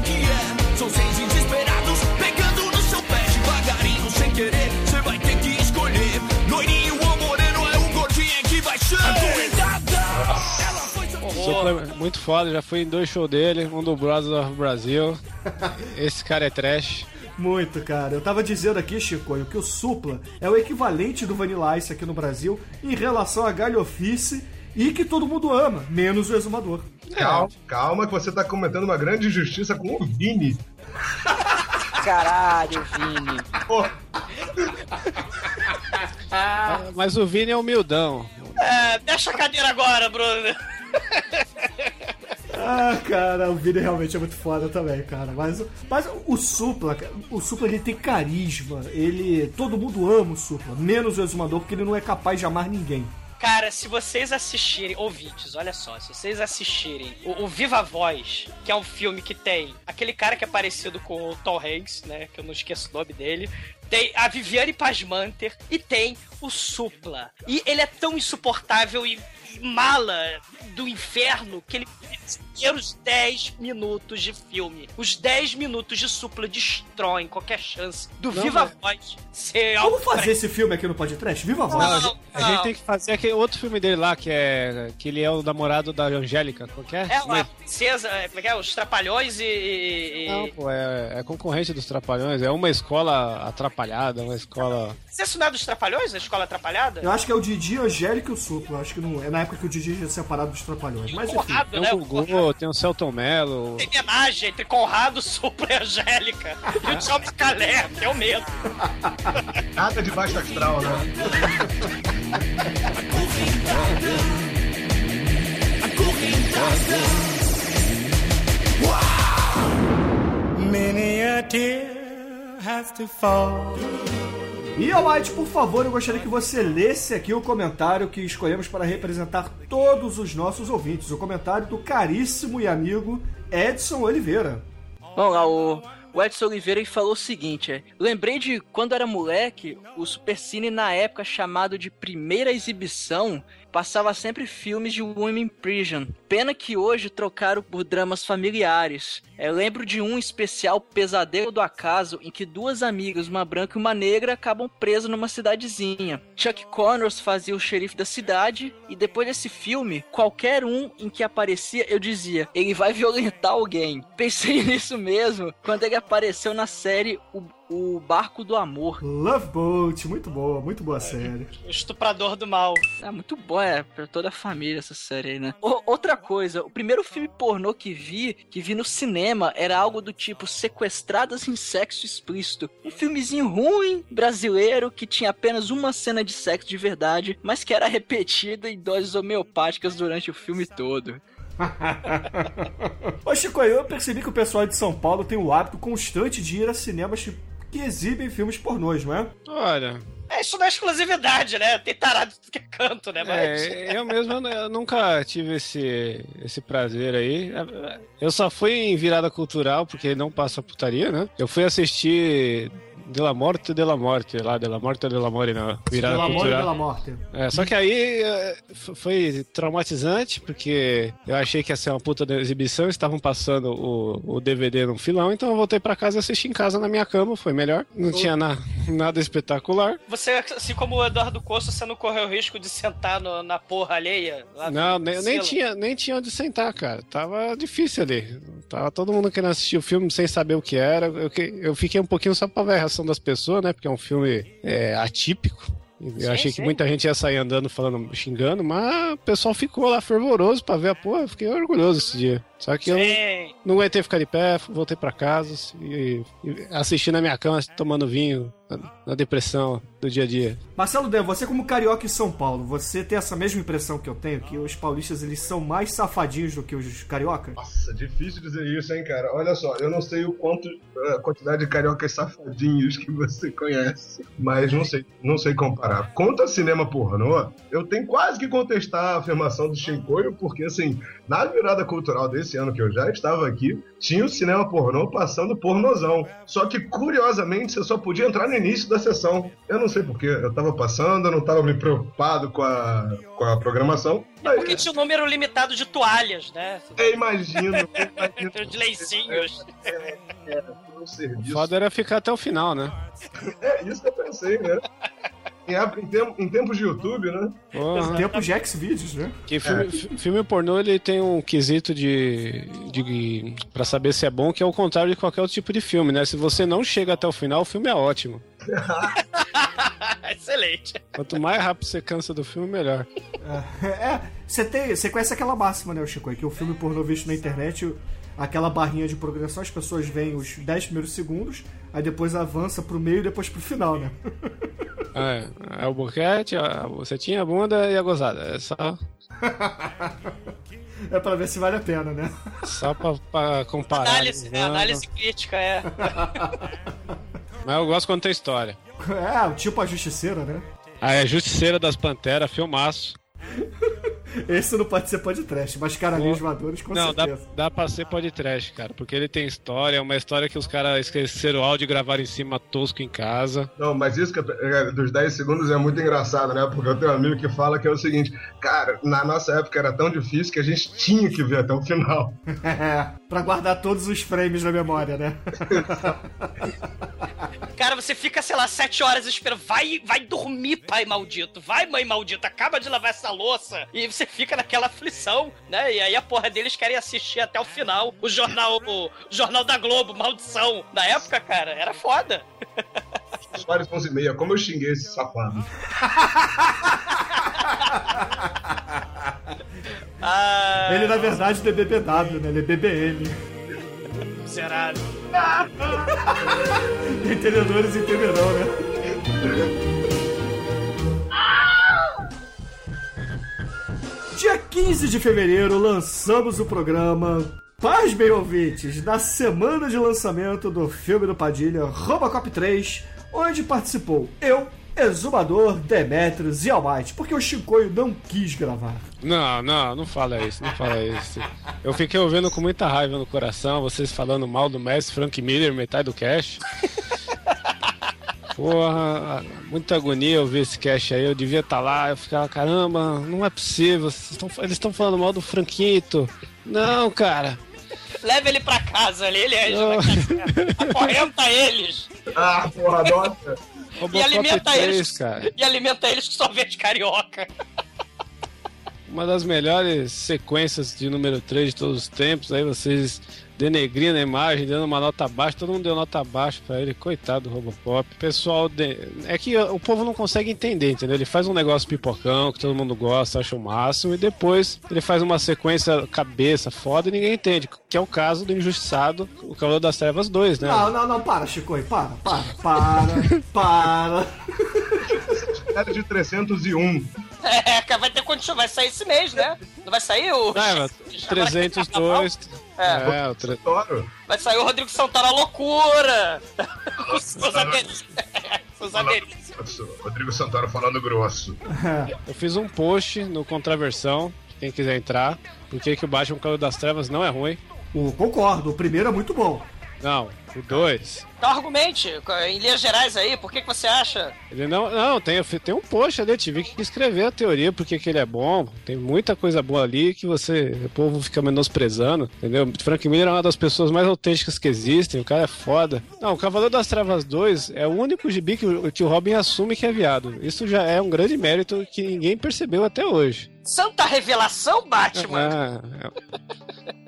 É
muito foda, já fui em dois shows dele, um do Brothers of Brasil. Esse cara é trash.
Muito, cara. Eu tava dizendo aqui, Chico, que o Supla é o equivalente do Vanilla Ice aqui no Brasil em relação a galhofice e que todo mundo ama, menos o exumador.
Calma, calma, que você tá cometendo uma grande injustiça com o Vini.
caralho, Vini.
Pô,
Mas o Vini é humildão.
É, deixa a cadeira agora, Bruno.
Ah, cara, o Vini realmente é muito foda também, cara. Mas, mas o Supla, o Supla ele tem carisma. Ele. Todo mundo ama o Supla, menos o exumador, porque ele não é capaz de amar ninguém.
Cara, se vocês assistirem, ouvintes, olha só, se vocês assistirem o, o Viva Voz, que é um filme que tem aquele cara que é parecido com o Tom Hanks, né, que eu não esqueço o nome dele, tem a Viviane Pasmanter e tem o Supla. E ele é tão insuportável e, mala do inferno que ele os 10 minutos de filme. Os 10 minutos de Supla destroem qualquer chance do
Não,
Viva
mas-
Voz ser
Vamos
algo
fazer esse filme aqui no podcast? Viva voz!
Não, a gente- a gente tem que fazer aquele outro filme dele lá, que é. que ele é o namorado da Angélica. Qualquer?
É, a princesa, é, como é que é? Os Trapalhões e.
Não, pô, é, é concorrente dos Trapalhões. É uma escola atrapalhada, uma escola.
Você não é dos Trapalhões, a escola atrapalhada?
Eu acho que é o Didi, a Angélica e o Supla. Acho que não é. Na época que o Didi tinha separado dos Trapalhões. Mas enfim.
Conrado,
Tem
né?
o Gugu, tem o Celton Mello.
Tem homenagem entre Conrado, Supra e Angélica. E o Tchau Calé, tenho medo.
Nada de baixo astral, né?
Many a tear has to fall.
E Almighty, por favor, eu gostaria que você lesse aqui o comentário que escolhemos para representar todos os nossos ouvintes. O comentário do caríssimo e amigo Edson Oliveira.
Bom, o, o Edson Oliveira ele falou o seguinte: é, lembrei de quando era moleque, o Supercine, na época chamado de primeira exibição, passava sempre filmes de Women Prison. Pena que hoje trocaram por dramas familiares. É, lembro de um especial Pesadelo do Acaso, em que duas amigas, uma branca e uma negra, acabam presas numa cidadezinha. Chuck Connors fazia o xerife da cidade, e depois desse filme, qualquer um em que aparecia, eu dizia, ele vai violentar alguém. Pensei nisso mesmo quando ele apareceu na série O, o Barco do Amor.
Love Boat, muito boa, muito boa série.
O estuprador do mal.
É muito bom, é, pra toda a família essa série aí, né? O- outra coisa, o primeiro filme pornô que vi, que vi no cinema, era algo do tipo Sequestradas em Sexo Explícito. Um filmezinho ruim, brasileiro, que tinha apenas uma cena de sexo de verdade, mas que era repetida em doses homeopáticas durante o filme todo.
Ô Chico, eu percebi que o pessoal de São Paulo tem o hábito constante de ir a cinemas que exibem filmes pornôs, não é?
Olha,
É, isso não é exclusividade, né? Tem tarado de tudo que é canto, né? Mas...
é, eu mesmo eu, eu nunca tive esse, esse prazer aí. Eu só fui em virada cultural, porque não passa putaria, né? Eu fui assistir De La Morte de la Morte, lá, De La Morte de la Morte, na virada
Pelo amor
cultural.
pela morte.
É, só que aí é, f- foi traumatizante, porque eu achei que ia ser uma puta de exibição, estavam passando o, o DVD num filão, então eu voltei pra casa e assisti em casa na minha cama, foi melhor. Não tinha na, nada espetacular.
Você, assim como o Eduardo Costa, você não correu o risco de sentar no- na porra alheia?
Não, nem, nem tinha, nem tinha onde sentar, cara. Tava difícil ali. Tava todo mundo querendo assistir o filme sem saber o que era. Eu, eu fiquei um pouquinho só pra ver a reação das pessoas, né? Porque é um filme é, atípico. Eu
Sim,
achei
sim.
que muita gente ia sair andando, falando, xingando, mas o pessoal ficou lá fervoroso pra ver a porra. Fiquei orgulhoso esse dia. Só que eu
Sim.
não aguentei ficar de pé, voltei pra casa e, e assisti na minha cama, tomando vinho, na, na depressão do dia a dia.
Marcelo Dan, você como carioca em São Paulo, você tem essa mesma impressão que eu tenho, que os paulistas eles são mais safadinhos do que os carioca?
Nossa, difícil dizer isso, hein, cara. Olha só, eu não sei o quanto, a quantidade de cariocas safadinhos que você conhece, mas não sei, não sei comparar. Quanto a cinema pornô, eu tenho quase que contestar a afirmação do Shinkoio, porque assim, na virada cultural desse ano que eu já estava aqui, tinha o cinema pornô passando pornozão. Só que, curiosamente, você só podia entrar no início da sessão. Eu não sei porquê, eu tava passando, eu não tava me preocupado com a, com a programação.
É porque tinha um número limitado de toalhas, né?
Eu imagino, eu imagino.
De leicinhos.
É, é, um
O
serviço.
foda era ficar até o final, né?
É isso que eu pensei, né? Em, época- em tem- em tempos de YouTube, né?
Porra.
Tempo de X-Videos, né?
Que filme, fi- filme pornô ele tem um quesito de, de para saber se é bom que é o contrário de qualquer outro tipo de filme, né? Se você não chega até o final, o filme é ótimo.
Excelente.
Quanto mais rápido você cansa do filme, melhor.
É, você tem, você conhece aquela máxima, né, Chico, que o filme pornô visto na internet, o- aquela barrinha de progressão, as pessoas veem os 10 primeiros segundos, aí depois avança pro meio e depois pro final, né?
É, é o boquete, a- você tinha a bunda e a gozada. É só,
É pra ver se vale a pena, né?
só pra, pra comparar.
Análise, né? Análise crítica, é.
Mas eu gosto quando tem história.
É, tipo a Justiceira, né?
Ah, é Justiceira das Panteras, filmaço.
Esse não pode ser podcast, mas caralhinhos voadores com
Não, dá,
certeza.
dá pra ser podcast, cara, porque ele tem história, é uma história que os caras esqueceram o áudio e gravaram em cima tosco em casa.
Não, mas isso que eu- é, dos 10 segundos é muito engraçado, né? Porque eu tenho um amigo que fala que é o seguinte, cara, na nossa época era tão difícil que a gente tinha que ver até o final.
É, pra guardar todos os frames na memória, né?
Cara, você fica, sei lá, sete horas esperando. Vai, vai dormir, pai maldito. Vai, mãe maldita. Acaba de lavar essa louça. E você fica naquela aflição, né? E aí a porra deles querem assistir até o final o jornal, o jornal da Globo, maldição. Na época, cara, era foda.
Vários 11 e meia, como eu xinguei esse safado.
Ah,
Ele, na verdade, é BBW, né? Ele é BBM.
miserável.
Entendedores entenderão, né? 15 de fevereiro lançamos o programa Paz bem ouvintes, na semana de lançamento do filme do Padilha Robocop 3, onde participou eu, Exumador, Demetrius e Almighty, porque o Chicoio não quis gravar.
Não, não, não fala isso, não fala isso. Eu fiquei ouvindo com muita raiva no coração, vocês falando mal do mestre Frank Miller, metade do cash. Porra, muita agonia ouvir esse cash aí. Eu devia estar lá, eu ficava, caramba, não é possível. tão- eles estão falando mal do Franquito. Não, cara.
Leva ele pra casa ali, ele é. Acorrenta eles.
Ah, porra, nossa.
E alimenta
3,
eles.
cara.
E alimenta eles com sorvete carioca.
Uma das melhores sequências de número 3 de todos os tempos. Aí vocês denegrindo a imagem, dando uma nota baixa. Todo mundo deu nota baixa pra ele. Coitado do Robocop. Pessoal, de- é que o povo não consegue entender, entendeu? Ele faz um negócio pipocão que todo mundo gosta, acha o máximo. E depois ele faz uma sequência cabeça foda e ninguém entende. Que é o caso do Injustiçado, o Cavaleiro das Trevas 2, né?
Não, não, não, para, Chicoio, para, para, para, para.
Era de 301.
É, vai ter continuação. Vai sair esse mês, né? Não vai sair o.
Mas 302.
É.
É, o tre-
Adoro.
Vai sair o Rodrigo loucura. Com seus adereços.
Nossa, Rodrigo Santoro falando grosso.
Eu fiz um post no Contraversão, quem quiser entrar, por que que o Batman Cavaleiro das Trevas não é ruim.
O, concordo, o primeiro é muito bom.
Não, o 2.
Então argumente, em linhas gerais aí, por que, que você acha?
Ele não. Não, tem, tem um post ali, eu tive que escrever a teoria porque que ele é bom. Tem muita coisa boa ali que você. O povo fica menosprezando, entendeu? Frank Miller é uma das pessoas mais autênticas que existem, o cara é foda. Não, o Cavaleiro das Trevas 2 é o único gibi que, o- que o Robin assume que é viado. Isso já é um grande mérito que ninguém percebeu até hoje.
Santa revelação, Batman?
Ah, é-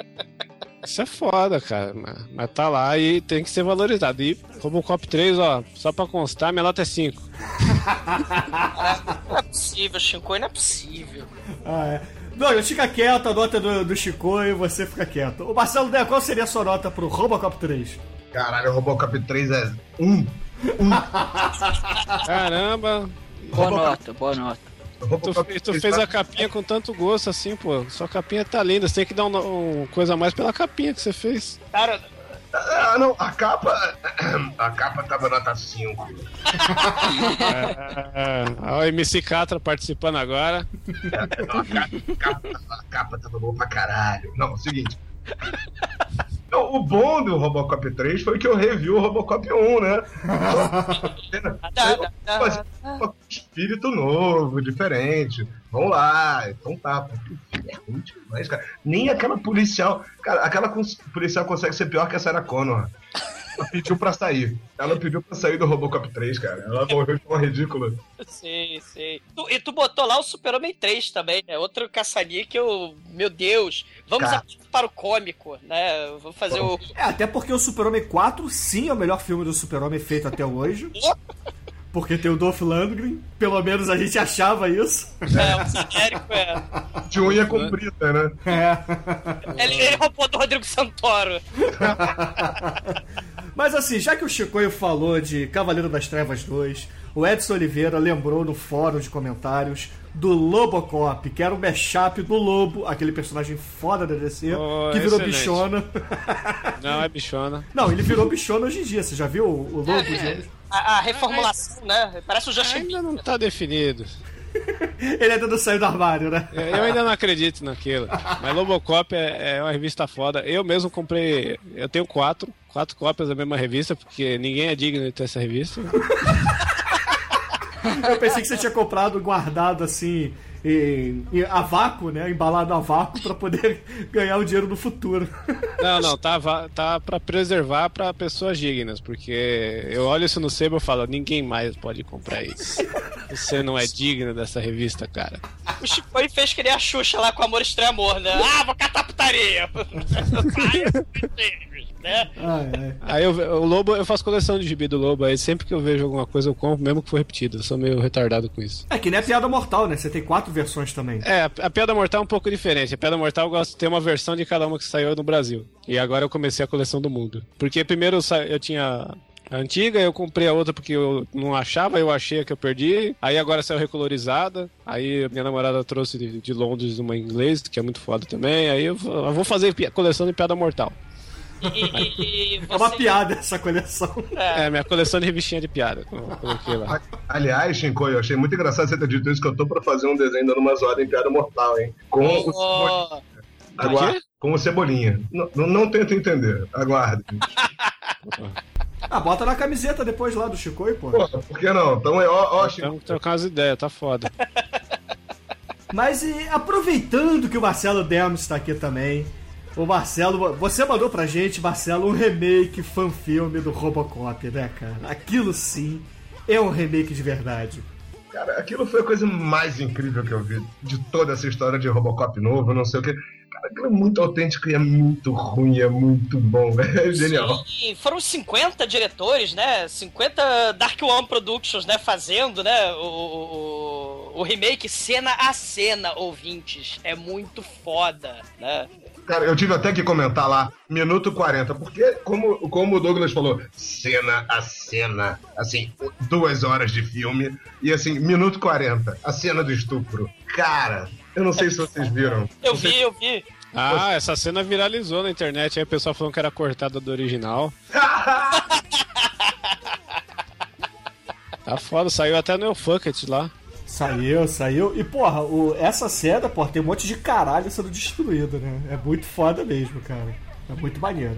Isso é foda, cara. Mas, mas tá lá e tem que ser valorizado. E Robocop 3, ó, só pra constar, minha nota é 5.
Não é possível, Shinkoi, não é possível.
Ah, é. Douglas, fica quieto, a nota do, do Chicoio e você fica quieto. O Marcelo Dé, qual seria a sua nota pro Robocop 3?
Caralho, o Robocop 3 é 1.
Caramba,
Boa nota, boa nota.
Tu, tu fez a capinha com tanto gosto assim, pô. Sua capinha tá linda. Você tem que dar um, um coisa a mais pela capinha que você fez.
Cara,
Ah, não, a capa. A capa tava nota 5.
É, ó, o MC Catra participando agora.
Não, a, capa, a capa- a capa tava boa pra caralho. Não, é o seguinte. O bom do Robocop 3 foi que eu revi o Robocop 1, né?
Tá,
Mas, um espírito novo, diferente. Vamos lá. Então tá. É ruim demais, cara. Nem aquela policial. Cara, aquela policial consegue ser pior que a Sarah Connor. Ela pediu pra sair. Ela pediu pra sair do Robocop 3, cara. Ela morreu de forma ridícula.
Sei, sei. Tu- e tu botou lá o Super-Homem 3 também, né? Outro caçaninho que eu. Meu Deus. Vamos
Cara.
para o cômico, né? Vamos fazer o.
É, até porque o Super-Homem 4 sim é o melhor filme do Super-Homem feito até hoje. Porque tem o Dolph Lundgren, pelo menos a gente achava isso.
É, o genérico é.
De unha comprida, né?
É.
Ele, ele roubou do Rodrigo Santoro.
Mas assim, já que o Chicoio falou de Cavaleiro das Trevas 2, o Edson Oliveira lembrou no fórum de comentários do Lobocop, que era o mashup do Lobo, aquele personagem foda da DC,
Oh,
que virou
excelente.
bichona.
Não, é bichona.
Não, ele virou bichona hoje em dia, você já viu o, o Lobo de hoje?
A, a reformulação, né? Parece o Justin
Ainda não tá definido.
Ele ainda não saiu do armário, né?
Eu ainda não acredito naquilo. Mas Lobocop é, é uma revista foda. Eu mesmo comprei. Eu tenho quatro. Quatro cópias da mesma revista, porque ninguém é digno de ter essa revista.
Eu pensei que você tinha comprado guardado assim em, em- a vácuo, né? Embalado a vácuo pra poder ganhar o dinheiro no futuro.
Não, não, tá, tá pra preservar pra pessoas dignas, porque eu olho isso no sebo e falo, ninguém mais pode comprar isso. Você não é digno dessa revista, cara.
O Chico fez que nem a Xuxa lá com Amor Estranho Amor, né? Ah, vou catar putaria! Né?
Ai, ai.
Aí eu, o Lobo, eu faço coleção de gibi do Lobo, aí sempre que eu vejo alguma coisa eu compro, mesmo que for repetido. Eu sou meio retardado com isso.
É que nem a piada mortal, né? Você tem quatro versões também.
É, a, Piada Mortal é um pouco diferente. A Piada Mortal eu gosto de ter uma versão de cada uma que saiu no Brasil. E agora eu comecei a coleção do mundo. Porque primeiro eu, sa- eu tinha a antiga, eu comprei a outra porque eu não achava, eu achei a que eu perdi. Aí agora saiu recolorizada. Aí minha namorada trouxe de, de Londres uma inglês, que é muito foda também. Aí eu, vou- eu vou fazer coleção de Piada Mortal.
E, e- e
É uma
você-
piada essa coleção.
É, minha coleção de revistinha de piada.
Aliás, Shinko, eu achei muito engraçado você ter dito isso, que eu tô pra fazer um desenho dando uma zoada em piada mortal, hein? Com o Cebolinha. Aguarde. Com o Cebolinha. Não, não, tento entender. Aguarde.
Ah, bota na camiseta depois lá do Chicoi, pô.
Pô, por que não? Então, é, ó, ó, Shinko.
Então, trocar umas ideias, tá foda.
Mas e, aproveitando que o Marcelo Demos está aqui também, o Marcelo, você mandou pra gente, Marcelo, um remake fanfilme do Robocop, né, cara? Aquilo sim é um remake de verdade.
Cara, aquilo foi a coisa mais incrível que eu vi de toda essa história de Robocop novo, não sei o que. Cara, aquilo é muito autêntico e é muito ruim, é muito bom, é genial.
Sim, foram 50 diretores, né? 50 Dark One Productions, né? Fazendo, né? O, o, o remake cena a cena, ouvintes. É muito foda, né?
Cara, eu tive até que comentar lá, minuto 40, porque, como, como o Douglas falou, cena a cena, assim, duas horas de filme, e assim, minuto 40, a cena do estupro. Cara, eu não sei se vocês viram.
Eu vi, eu vi.
Ah, essa cena viralizou na internet, aí o pessoal falando que era cortada do original. Tá foda, saiu até no Fucket lá.
Saiu, saiu. E, porra, o, essa cena, porra, tem um monte de caralho sendo destruído, né? É muito foda mesmo, cara. É muito maneiro.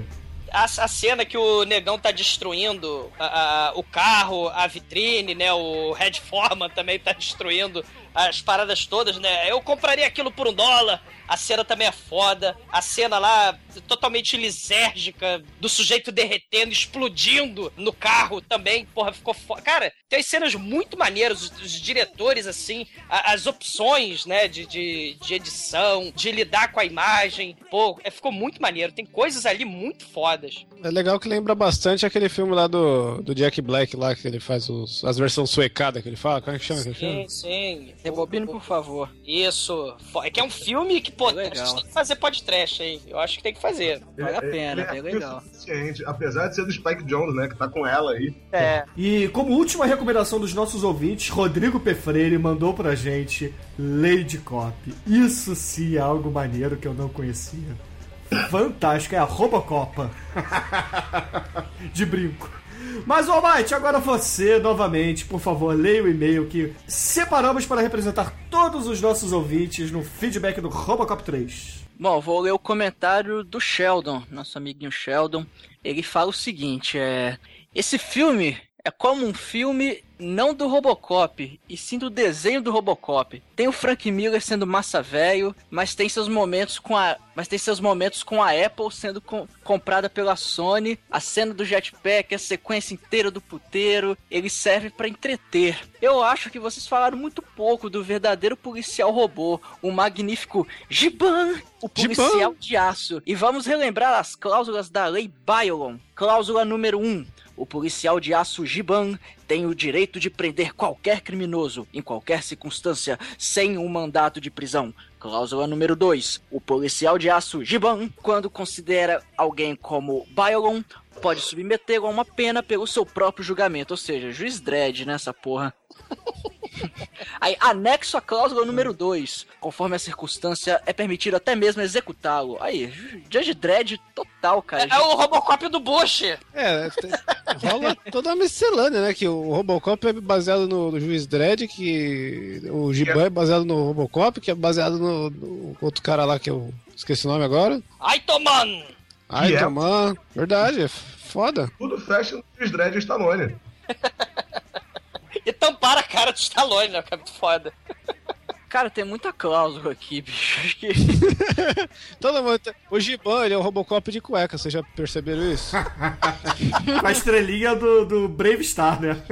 A, a cena que o negão tá destruindo a- a- o carro, a vitrine, né? O Red Foreman também tá destruindo as paradas todas, né? Eu compraria aquilo por um dólar. A cena também é foda. A cena lá totalmente lisérgica do sujeito derretendo, explodindo no carro também. Porra, ficou foda. Cara, tem cenas muito maneiras. Os, os diretores, assim, a- as opções, né? De, de, de edição, de lidar com a imagem. Pô, é, ficou muito maneiro. Tem coisas ali muito fodas.
É legal que lembra bastante aquele filme lá do, do Jack Black lá, que ele faz os, as versões suecadas que ele fala. Como é que chama aquele filme?
Sim, sim.
Rebobine, por favor.
Isso. É que é um filme que, pô, a gente tem que fazer podcast aí. Eu acho que tem que fazer.
Vale a pena,
Ele
bem
é
legal.
suficiente, apesar de ser do Spike Jones, né, que tá com ela aí.
É.
E como última recomendação dos nossos ouvintes, Rodrigo P. Freire mandou pra gente Lady Cop. Isso sim é algo maneiro que eu não conhecia. Fantástico, é a Robocopa. De brinco. Mas, Almighty, agora você, novamente, por favor, leia o e-mail que separamos para representar todos os nossos ouvintes no feedback do Robocop 3.
Bom, vou ler o comentário do Sheldon, nosso amiguinho Sheldon. Ele fala o seguinte: é. Esse filme é como um filme não do Robocop, e sim do desenho do Robocop. Tem o Frank Miller sendo massa velho, mas tem seus momentos com a, mas tem seus momentos com a Apple sendo com- comprada pela Sony, a cena do jetpack, a sequência inteira do puteiro, ele serve pra entreter. Eu acho que vocês falaram muito pouco do verdadeiro policial robô, o magnífico Giban, o policial de aço. E vamos relembrar as cláusulas da lei Bylon. Cláusula número 1. O policial de aço Giban tem o direito de prender qualquer criminoso, em qualquer circunstância, sem um mandato de prisão. Cláusula número 2. O policial de aço Giban, quando considera alguém como Bylon, pode submetê-lo a uma pena pelo seu próprio julgamento. Ou seja, juiz dread nessa porra. Aí, anexo a cláusula número 2. Conforme a circunstância, é permitido até mesmo executá-lo. Aí, Judge Dredd total, cara.
É, é o Robocop do Bush.
É, tem- rola toda uma miscelânea, né? Que o Robocop é baseado no, no Juiz Dredd, que o Giban é baseado no Robocop, que é baseado no, no outro cara lá que eu esqueci o nome agora.
Aitoman!
Ai,
é-
Toman. Verdade, é foda.
Tudo fecha no Chris Dredd e Stallone.
E tampar a cara do Stallone, né? Que é muito foda.
Cara, tem muita cláusula aqui, bicho. Acho que-
Todo mundo. O Giban, ele é o Robocop de cueca, vocês já perceberam isso?
Com a estrelinha do, do Brave Star, né?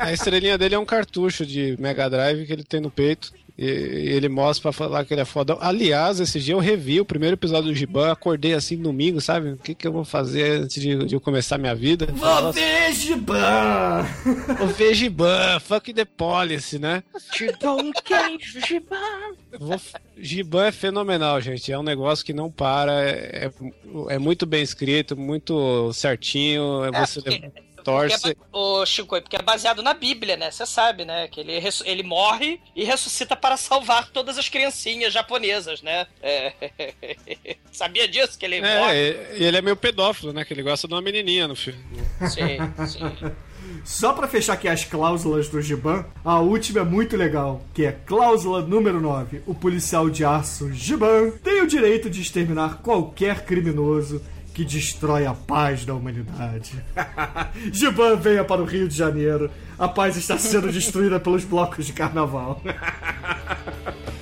A estrelinha dele é um cartucho de Mega Drive que ele tem no peito. E, e ele mostra pra falar que ele é fodão. Aliás, esse dia eu revi o primeiro episódio do Giban, acordei assim domingo, sabe? O que, que eu vou fazer antes de, de eu começar minha vida?
Vou ver Giban!
Vou ver Giban, fuck the policy, né?
Te dou um queijo, Giban.
Vou- Giban é fenomenal, gente. É um negócio que não para. É, é- é muito bem escrito, muito certinho. É, você
porque-
torce.
Porque é, ba- ô, Chico, porque é baseado na Bíblia, né? Você sabe, né? Que ele, ele morre e ressuscita para salvar todas as criancinhas japonesas, né? É... Sabia disso? Que ele morre?
É, e ele é meio pedófilo, né? Que ele gosta de uma menininha no filme.
Sim, sim.
Só pra fechar aqui as cláusulas do Giban, a última é muito legal, que é cláusula número 9. O policial de aço Giban tem o direito de exterminar qualquer criminoso que destrói a paz da humanidade. Giban venha para o Rio de Janeiro. A paz está sendo destruída pelos blocos de carnaval.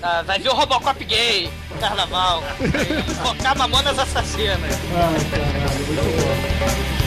Ah, vai ver o Robocop gay carnaval. Invocar mamonas assassinas.
Ai, caralho, muito bom.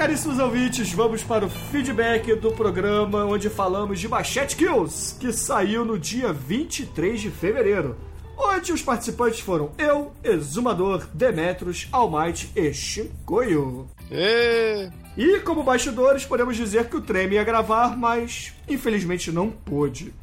Caríssimos ouvintes, vamos para o feedback do programa onde falamos de Machete Kills, que saiu no dia 23 de fevereiro. Onde os participantes foram eu, Exumador, Demetros, Almighty e Chicoio.
Ê,
E como bastidores, podemos dizer que o Treme ia gravar, mas infelizmente não pôde.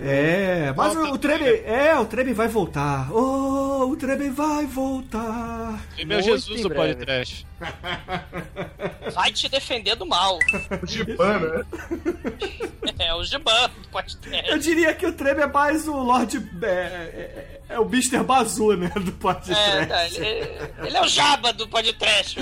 É, mas o, o Treme. É, o Treme vai voltar. Oh, o Treme vai voltar.
E meu
Muito
Jesus do podcast.
Vai te defender do mal.
O Giban, né?
É o Giban do
Eu
podcast.
diria que o Treme é mais o Lorde. É, é, é o Mr. Bazu, né? Do podcast.
É, tá, ele, ele é o Jaba do podcast.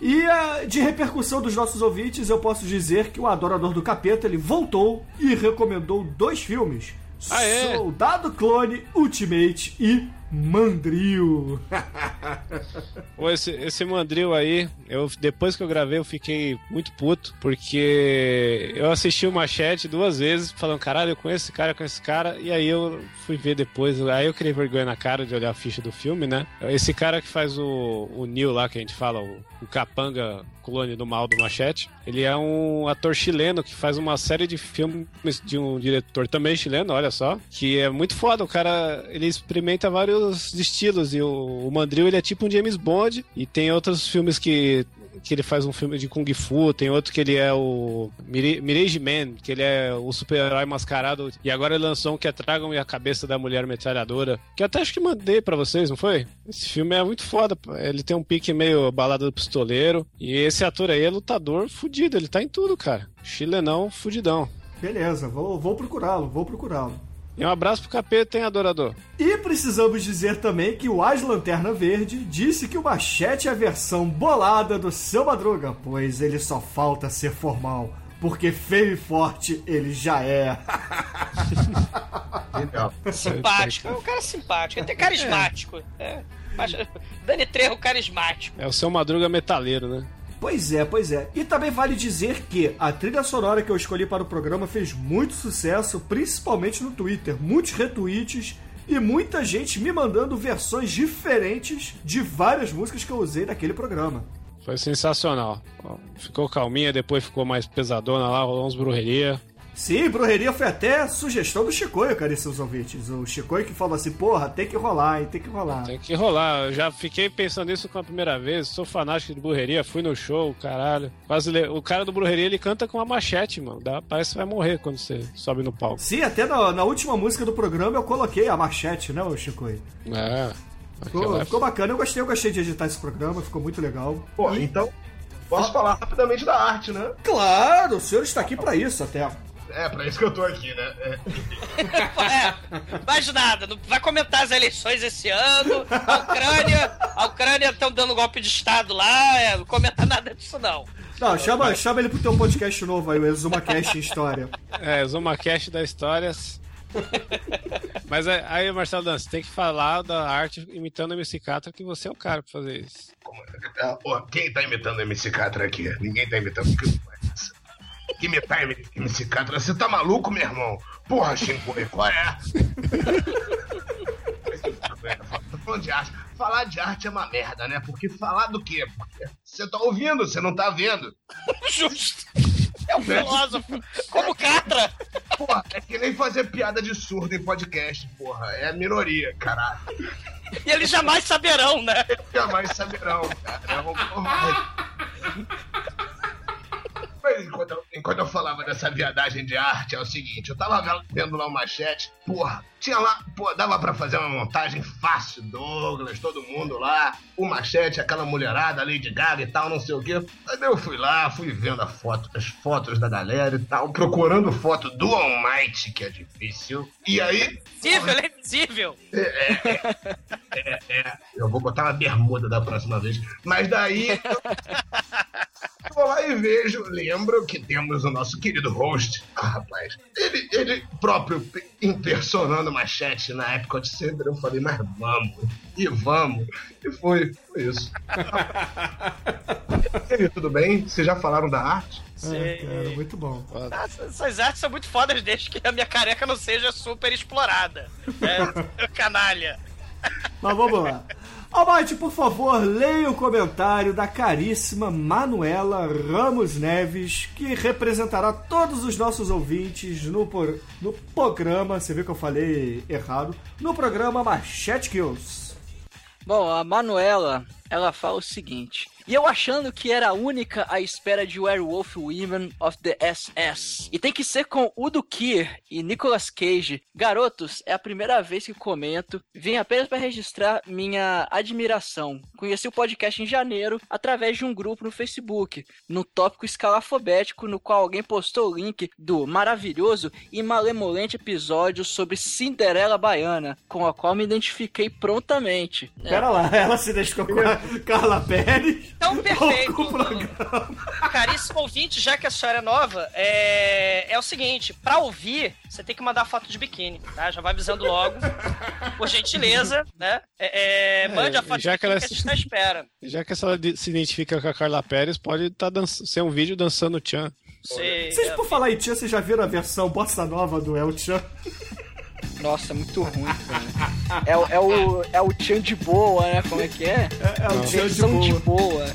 E ah, de repercussão dos nossos ouvintes, eu posso dizer que o Adorador do Capeta ele voltou e recomendou dois filmes:
Ah, é?
Soldado Clone Ultimate e Mandril.
Esse, esse mandril aí, eu, depois que eu gravei, eu fiquei muito puto, porque eu assisti o Machete duas vezes, falando, caralho, eu conheço esse cara, eu conheço esse cara, e aí eu fui ver depois, aí eu criei vergonha na cara de olhar a ficha do filme, né? Esse cara que faz o, o Neil lá, que a gente fala, o, o capanga clone do mal do Machete, ele é um ator chileno que faz uma série de filmes de um diretor também chileno, olha só, que é muito foda, o cara, ele experimenta vários estilos, e o, o Mandril, ele é tipo um James Bond, e tem outros filmes que que ele faz um filme de Kung Fu, tem outro que ele é o Mirage Man, que ele é o super-herói mascarado, e agora ele lançou um que é Tragam e a Cabeça da Mulher Metralhadora, que até acho que mandei pra vocês, não foi? Esse filme é muito foda, ele tem um pique meio balada do pistoleiro, e esse ator aí é lutador fudido, ele tá em tudo, cara. Chilenão fudidão.
Beleza, vou, vou procurá-lo, vou procurá-lo.
E um abraço pro capeta, hein, adorador?
E precisamos dizer também que o As Lanterna Verde disse que o Machete é a versão bolada do seu Madruga, pois ele só falta ser formal, porque feio e forte ele já é.
Legal.
Simpático. É um cara simpático, até carismático. É. Dani Trejo carismático.
É o seu Madruga metaleiro, né?
Pois é, pois é. E também vale dizer que a trilha sonora que eu escolhi para o programa fez muito sucesso, principalmente no Twitter. Muitos retweets e muita gente me mandando versões diferentes de várias músicas que eu usei naquele programa.
Foi sensacional. Ficou calminha, depois ficou mais pesadona lá, rolou uns brujeria.
Sim, brujeria foi até sugestão do Chicoio, caríssimos ouvintes. O Chicoio que falou assim, porra, tem que rolar, hein, tem que rolar.
Tem que rolar. Eu já fiquei pensando nisso com a primeira vez. Sou fanático de burreria, fui no show, caralho. Quase le- O cara do burreria ele canta com uma machete, mano. Dá... Parece que vai morrer quando você sobe no palco.
Sim, até na, na última música do programa eu coloquei a machete, né, ô Chicoio?
É.
Ficou, ficou bacana, eu gostei, eu gostei de editar esse programa, ficou muito legal.
Pô, então, posso falar rapidamente da arte, né?
Claro, o senhor está aqui pra isso até.
É, pra isso que eu tô aqui, né? É.
É, mais nada, não vai comentar as eleições esse ano. A Ucrânia, a Ucrânia estão dando golpe de Estado lá, é, não comenta nada disso não.
Não, chama, chama ele pro teu podcast novo aí, o ExumaCast História.
É, ZumaCast da Histórias. Mas é- aí, Marcelo Dan, você tem que falar da arte imitando o MC Catra, que você é o cara pra fazer isso.
Ah, pô, quem tá imitando o MC Catra aqui? Ninguém tá imitando. Que porra é essa? Que imitar MC Catra? Você tá maluco, meu irmão? Porra, Shinkoi, qual é? Tô falando de arte. Falar de arte é uma merda, né? Porque falar do quê? Porque você tá ouvindo, você não tá vendo.
Justo. É um filósofo. Como Catra.
Porra, é que nem fazer piada de surdo em podcast, porra. É a minoria, caralho.
E eles jamais saberão, né?
Jamais saberão, cara. É um... porra. Mas enquanto eu, enquanto eu falava dessa viadagem de arte, é o seguinte, eu tava vendo lá o machete, porra, tinha lá, pô, dava pra fazer uma montagem fácil, Douglas, todo mundo lá, o machete, aquela mulherada, Lady Gaga e tal, não sei o quê. Aí eu fui lá, fui vendo foto, as fotos da galera e tal, procurando foto do Almighty, que é difícil. E aí,
Invisível, ele é invisível.
é, é, eu vou botar uma bermuda da próxima vez. Mas daí. Eu vou lá e vejo, lembro que temos o nosso querido host. Ah, rapaz, ele, ele próprio impersonando Machete na Epcot Center. Eu falei, mas vamos, e vamos. E foi, foi isso. e aí, tudo bem? Vocês já falaram da arte?
É, cara, muito bom.
Nossa, essas artes são muito fodas desde que a minha careca não seja super explorada. É, canalha.
Mas vamos lá. Almighty, por favor, leia o comentário da caríssima Manuela Ramos Neves, que representará todos os nossos ouvintes no, por- no programa, você viu que eu falei errado, no programa Machete Kills.
Bom, a Manuela, ela fala o seguinte. E eu achando que era a única à espera de Werewolf Women of the SS. E tem que ser com Udo Kier e Nicolas Cage. Garotos, é a primeira vez que comento. Vim apenas para registrar minha admiração. Conheci o podcast em janeiro através de um grupo no Facebook, no tópico escalafobético, no qual alguém postou o link do maravilhoso e malemolente episódio sobre Cinderela Baiana, com a qual me identifiquei prontamente. É.
Pera lá, ela se identificou com a Carla Pérez.
Então, perfeito. Caríssimo ouvinte, já que a senhora é nova, é, é o seguinte: pra ouvir, você tem que mandar foto de biquíni, tá? Já vai avisando logo. Por gentileza, né? É, é, mande a
É,
foto
já
de
que
biquíni
ela
que a gente tá à espera.
Já que essa de- se identifica com a Carla Pérez, pode tá danç- ser um vídeo dançando Tchan.
Sei,
Vocês, por falar em Tia, vocês já viram a versão bossa nova do El Chan?
Nossa, é muito ruim, cara. É, o- é o, é o Tchan de boa, né? Como é que é?
É, é o Tchan de
Versão de
boa.
boa.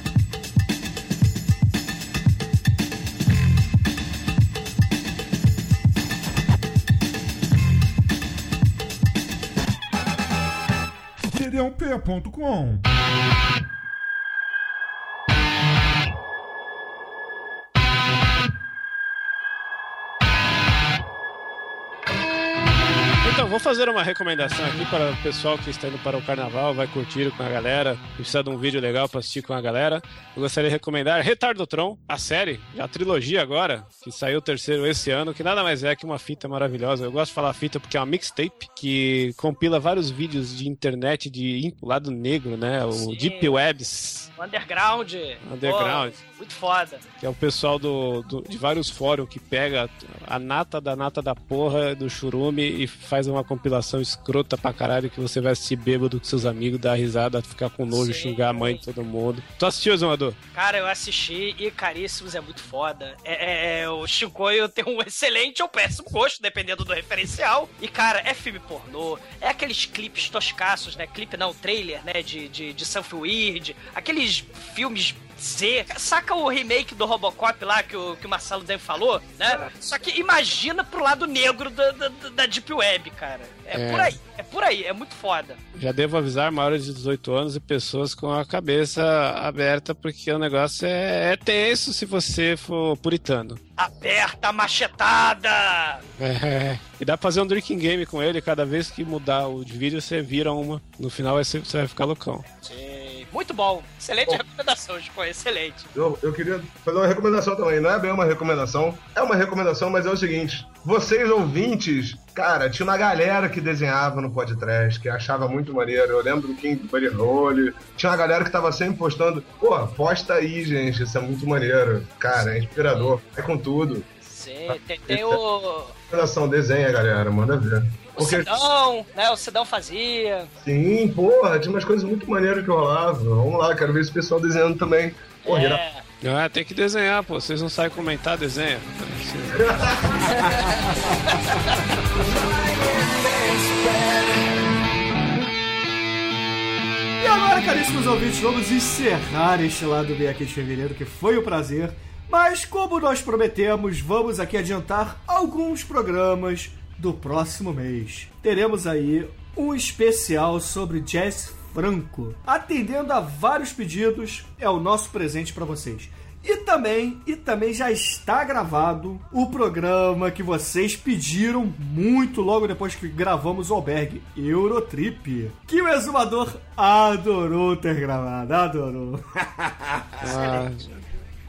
Vou fazer uma recomendação aqui para o pessoal que está indo para o carnaval, vai curtir com a galera, precisa de um vídeo legal para assistir com a galera. Eu gostaria de recomendar Retardotron, a série, a trilogia agora, que saiu o terceiro esse ano, que nada mais é que uma fita maravilhosa. Eu gosto de falar fita porque é uma mixtape que compila vários vídeos de internet de lado negro, né? O
Sim.
Deep Webs,
O Underground.
Underground.
Pô, muito foda.
que é o pessoal do, do- de vários fóruns que pega a nata da nata da porra do churume e faz uma compilação escrota pra caralho que você vai assistir bêbado com seus amigos, dar risada, ficar com nojo,
Sim.
xingar a mãe de todo mundo. Tu assistiu, Zomador?
Cara, eu assisti e Caríssimos é muito foda. É, é- é, o Chicoio tem um excelente ou péssimo gosto, dependendo do referencial. E, cara, é filme pornô, é aqueles clipes toscaços, né? Clipe não, trailer, né? De, de, de Selfie Weird, aqueles filmes Z. Saca o remake do Robocop lá que o, que o Marcelo Dan falou, né? Só que imagina pro lado negro da, da, da Deep Web, cara. É,
É.
por aí, é por aí, é muito foda.
Já devo avisar maiores de 18 anos e pessoas com a cabeça aberta, porque o negócio é, é tenso se você for puritano.
Aperta a machetada!
É, e dá pra fazer um drinking game com ele, cada vez que mudar o vídeo você vira uma. No final você vai ficar loucão.
Sim. Muito bom. Excelente recomendação, Chico. Excelente.
Eu, eu queria fazer uma recomendação também. Não é bem uma recomendação, é uma recomendação, mas é o seguinte: vocês ouvintes, cara, tinha uma galera que desenhava no podcast, que achava muito maneiro. Eu lembro do King Buddy Roll. Tinha uma galera que tava sempre postando. Pô, posta aí, gente, isso é muito maneiro. Cara, é inspirador. É com tudo.
Sim, tem, tem o.
Redação, desenha, galera, manda ver.
O Sidão, né? O Sidão fazia.
Sim, porra, tinha umas coisas muito maneiras que rolavam. Vamos lá, quero ver esse pessoal desenhando também. Porra,
É.
era-
Ah, tem que desenhar, pô. Vocês não sabem comentar, desenha.
E agora, caríssimos ouvintes, vamos encerrar este lado bem aqui de fevereiro, que foi um prazer. Mas, como nós prometemos, vamos aqui adiantar alguns programas do próximo mês. Teremos aí um especial sobre jazz franco. Atendendo a vários pedidos, é o nosso presente para vocês. E também, e também já está gravado o programa que vocês pediram muito logo depois que gravamos o Albergue Eurotrip, que o exumador adorou ter gravado, adorou.
Ah,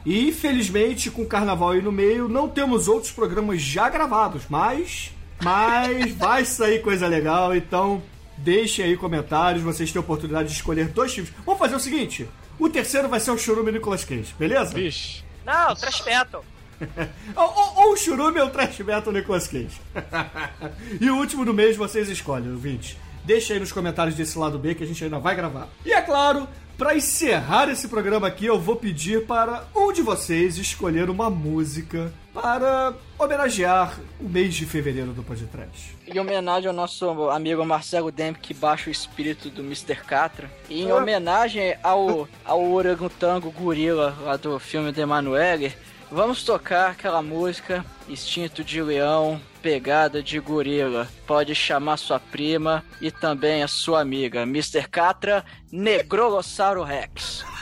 E infelizmente, com o carnaval aí no meio, não temos outros programas já gravados, mas. Mas vai sair coisa legal, então deixem aí comentários, vocês têm a oportunidade de escolher dois filmes. Vamos fazer o seguinte: o terceiro vai ser o Churume Nicolas Cage, beleza?
Vixe.
Não, trash metal.
ou, ou, ou o Churume ou o Trash Metal Nicolas Cage. e o último do mês vocês escolhem, ouvinte. Deixa aí nos comentários desse lado B que a gente ainda vai gravar. E é claro, para encerrar esse programa aqui, eu vou pedir para um de vocês escolher uma música para homenagear o mês de fevereiro do Podcast.
Em homenagem ao nosso amigo Marcelo Demp, que baixa o espírito do Mr. Catra. E em
Ah.
homenagem ao, ao orangotango gorila lá do filme de Emanuele, vamos tocar aquela música Instinto de Leão, Pegada de Gorila. Pode chamar sua prima e também a sua amiga, Mr. Catra Negrolossauro Rex.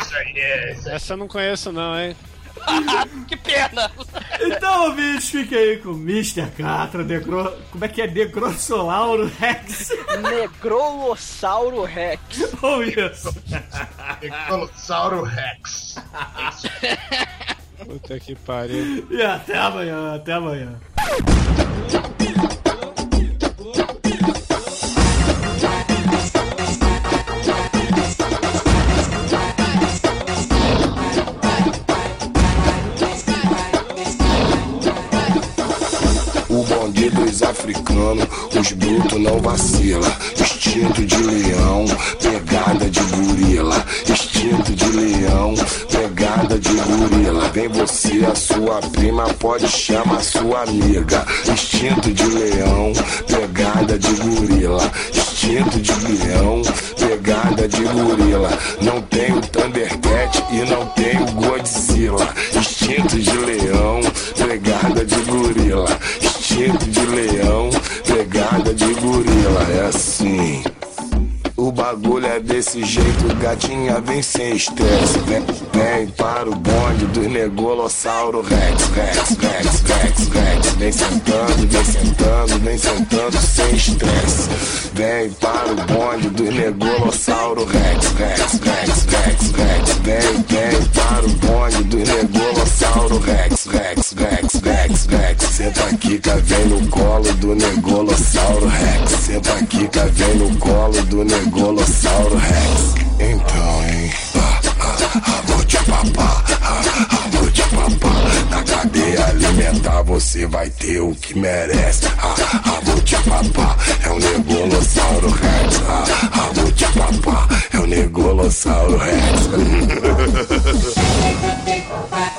Isso aí é.
Essa eu não conheço, não, hein?
que pena!
Então, ouvintes, fiquem aí com Mr. Catra, Negro... como é que é? Negrossolauro Rex.
Negrolossauro Rex.
Ou isso.
Dinossauro Rex.
Puta que pariu.
E até amanhã, até amanhã.
Dos africanos, os brutos não vacila. Instinto de leão, pegada de gorila. Instinto de leão, pegada de gorila. Vem você, a sua prima, pode chamar sua amiga. Instinto de leão, pegada de gorila. Instinto de leão, pegada de gorila. Não tem o Thundercat e não tem o Godzilla. Instinto de leão, pegada de gorila. Instinto de leão, pegada de gorila. É assim. O bagulho é desse jeito, gatinha vem sem estresse. Vem, vem para o bonde do negolossauro Rex, Rex, Rex, Rex, Rex. Vem sentando, vem sentando, vem sentando sem estresse. Vem para o bonde do negolossauro Rex, Rex, Rex, Rex, Rex. Vem, vem para o bonde do negolossauro Rex, Rex, Rex, Rex, Rex. Senta aqui, cá vem no colo do negolossauro Rex. Senta aqui, cá vem no colo do negolossauro Rex. Então, hein? Vou te papar, vou te papar. Na cadeia alimentar você vai ter o que merece. Vou te papar, é o negolossauro Rex. Vou te papar, é o negolossauro Rex.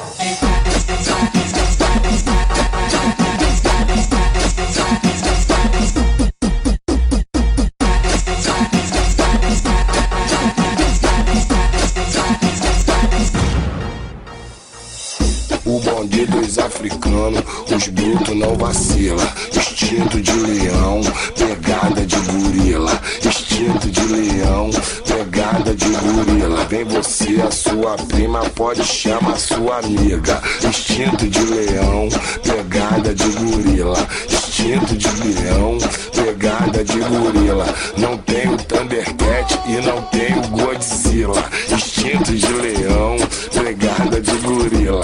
dos africanos, os brutos não vacila. Instinto de leão, pegada de gorila. Instinto de leão, pegada de gorila. Vem você, a sua prima, pode chamar sua amiga. Instinto de leão, pegada de gorila. Instinto de leão, pegada de gorila. Não tem o Thundercat e não tem o Godzilla. Instinto de leão, pegada de gorila.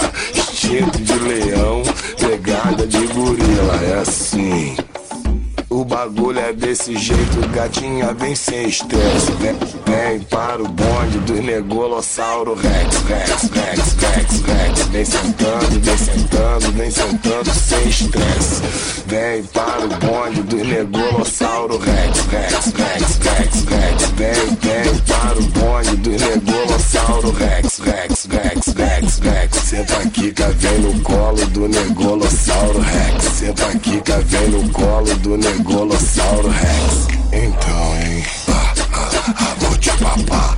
Instinto de leão, pegada de gorila. É assim. Bagulho é desse jeito, gatinha vem sem estresse. Vem, vem para o bonde do negolossauro Rex, Rex, Rex, Rex, Rex. Vem sentando, vem sentando, vem sentando sem estresse. Vem para o bonde do negolossauro Rex, Rex, Rex, Rex, Rex. Vem, vem para o bonde do negolossauro Rex, Rex, Rex, Rex, Rex. Senta aqui, vem no colo do negolossauro Rex. Senta aqui, vem no colo do negolossauro Rex. Então, hein? Ah, ah, ah, vou te papar,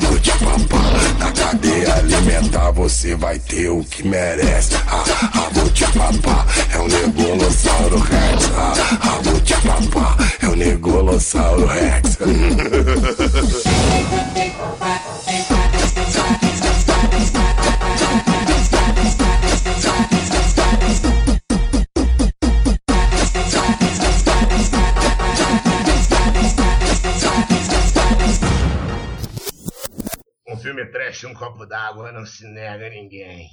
vou te papar. Na cadeia alimentar você vai ter o que merece. Ah, vou te papar, é o negolossauro Rex. Ah, vou te papar, é o negolossauro Rex.
filme trash, um copo d'água, não se nega a ninguém.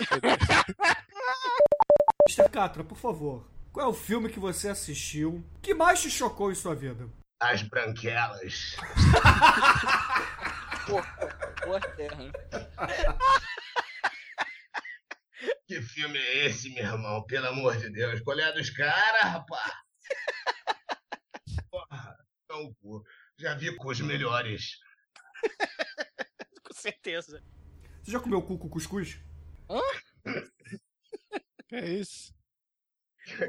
Mr. Catra, por favor, qual é o filme que você assistiu que mais te chocou em sua vida?
As branquelas.
Boa terra.
Que filme é esse, meu irmão? Pelo amor de Deus. Qual é a dos caras, rapaz? Porra, não. Já vi com os melhores.
Com certeza.
Você já comeu cu com cuscuz?
Hã?
É isso.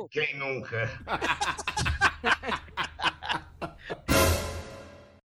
Quem nunca?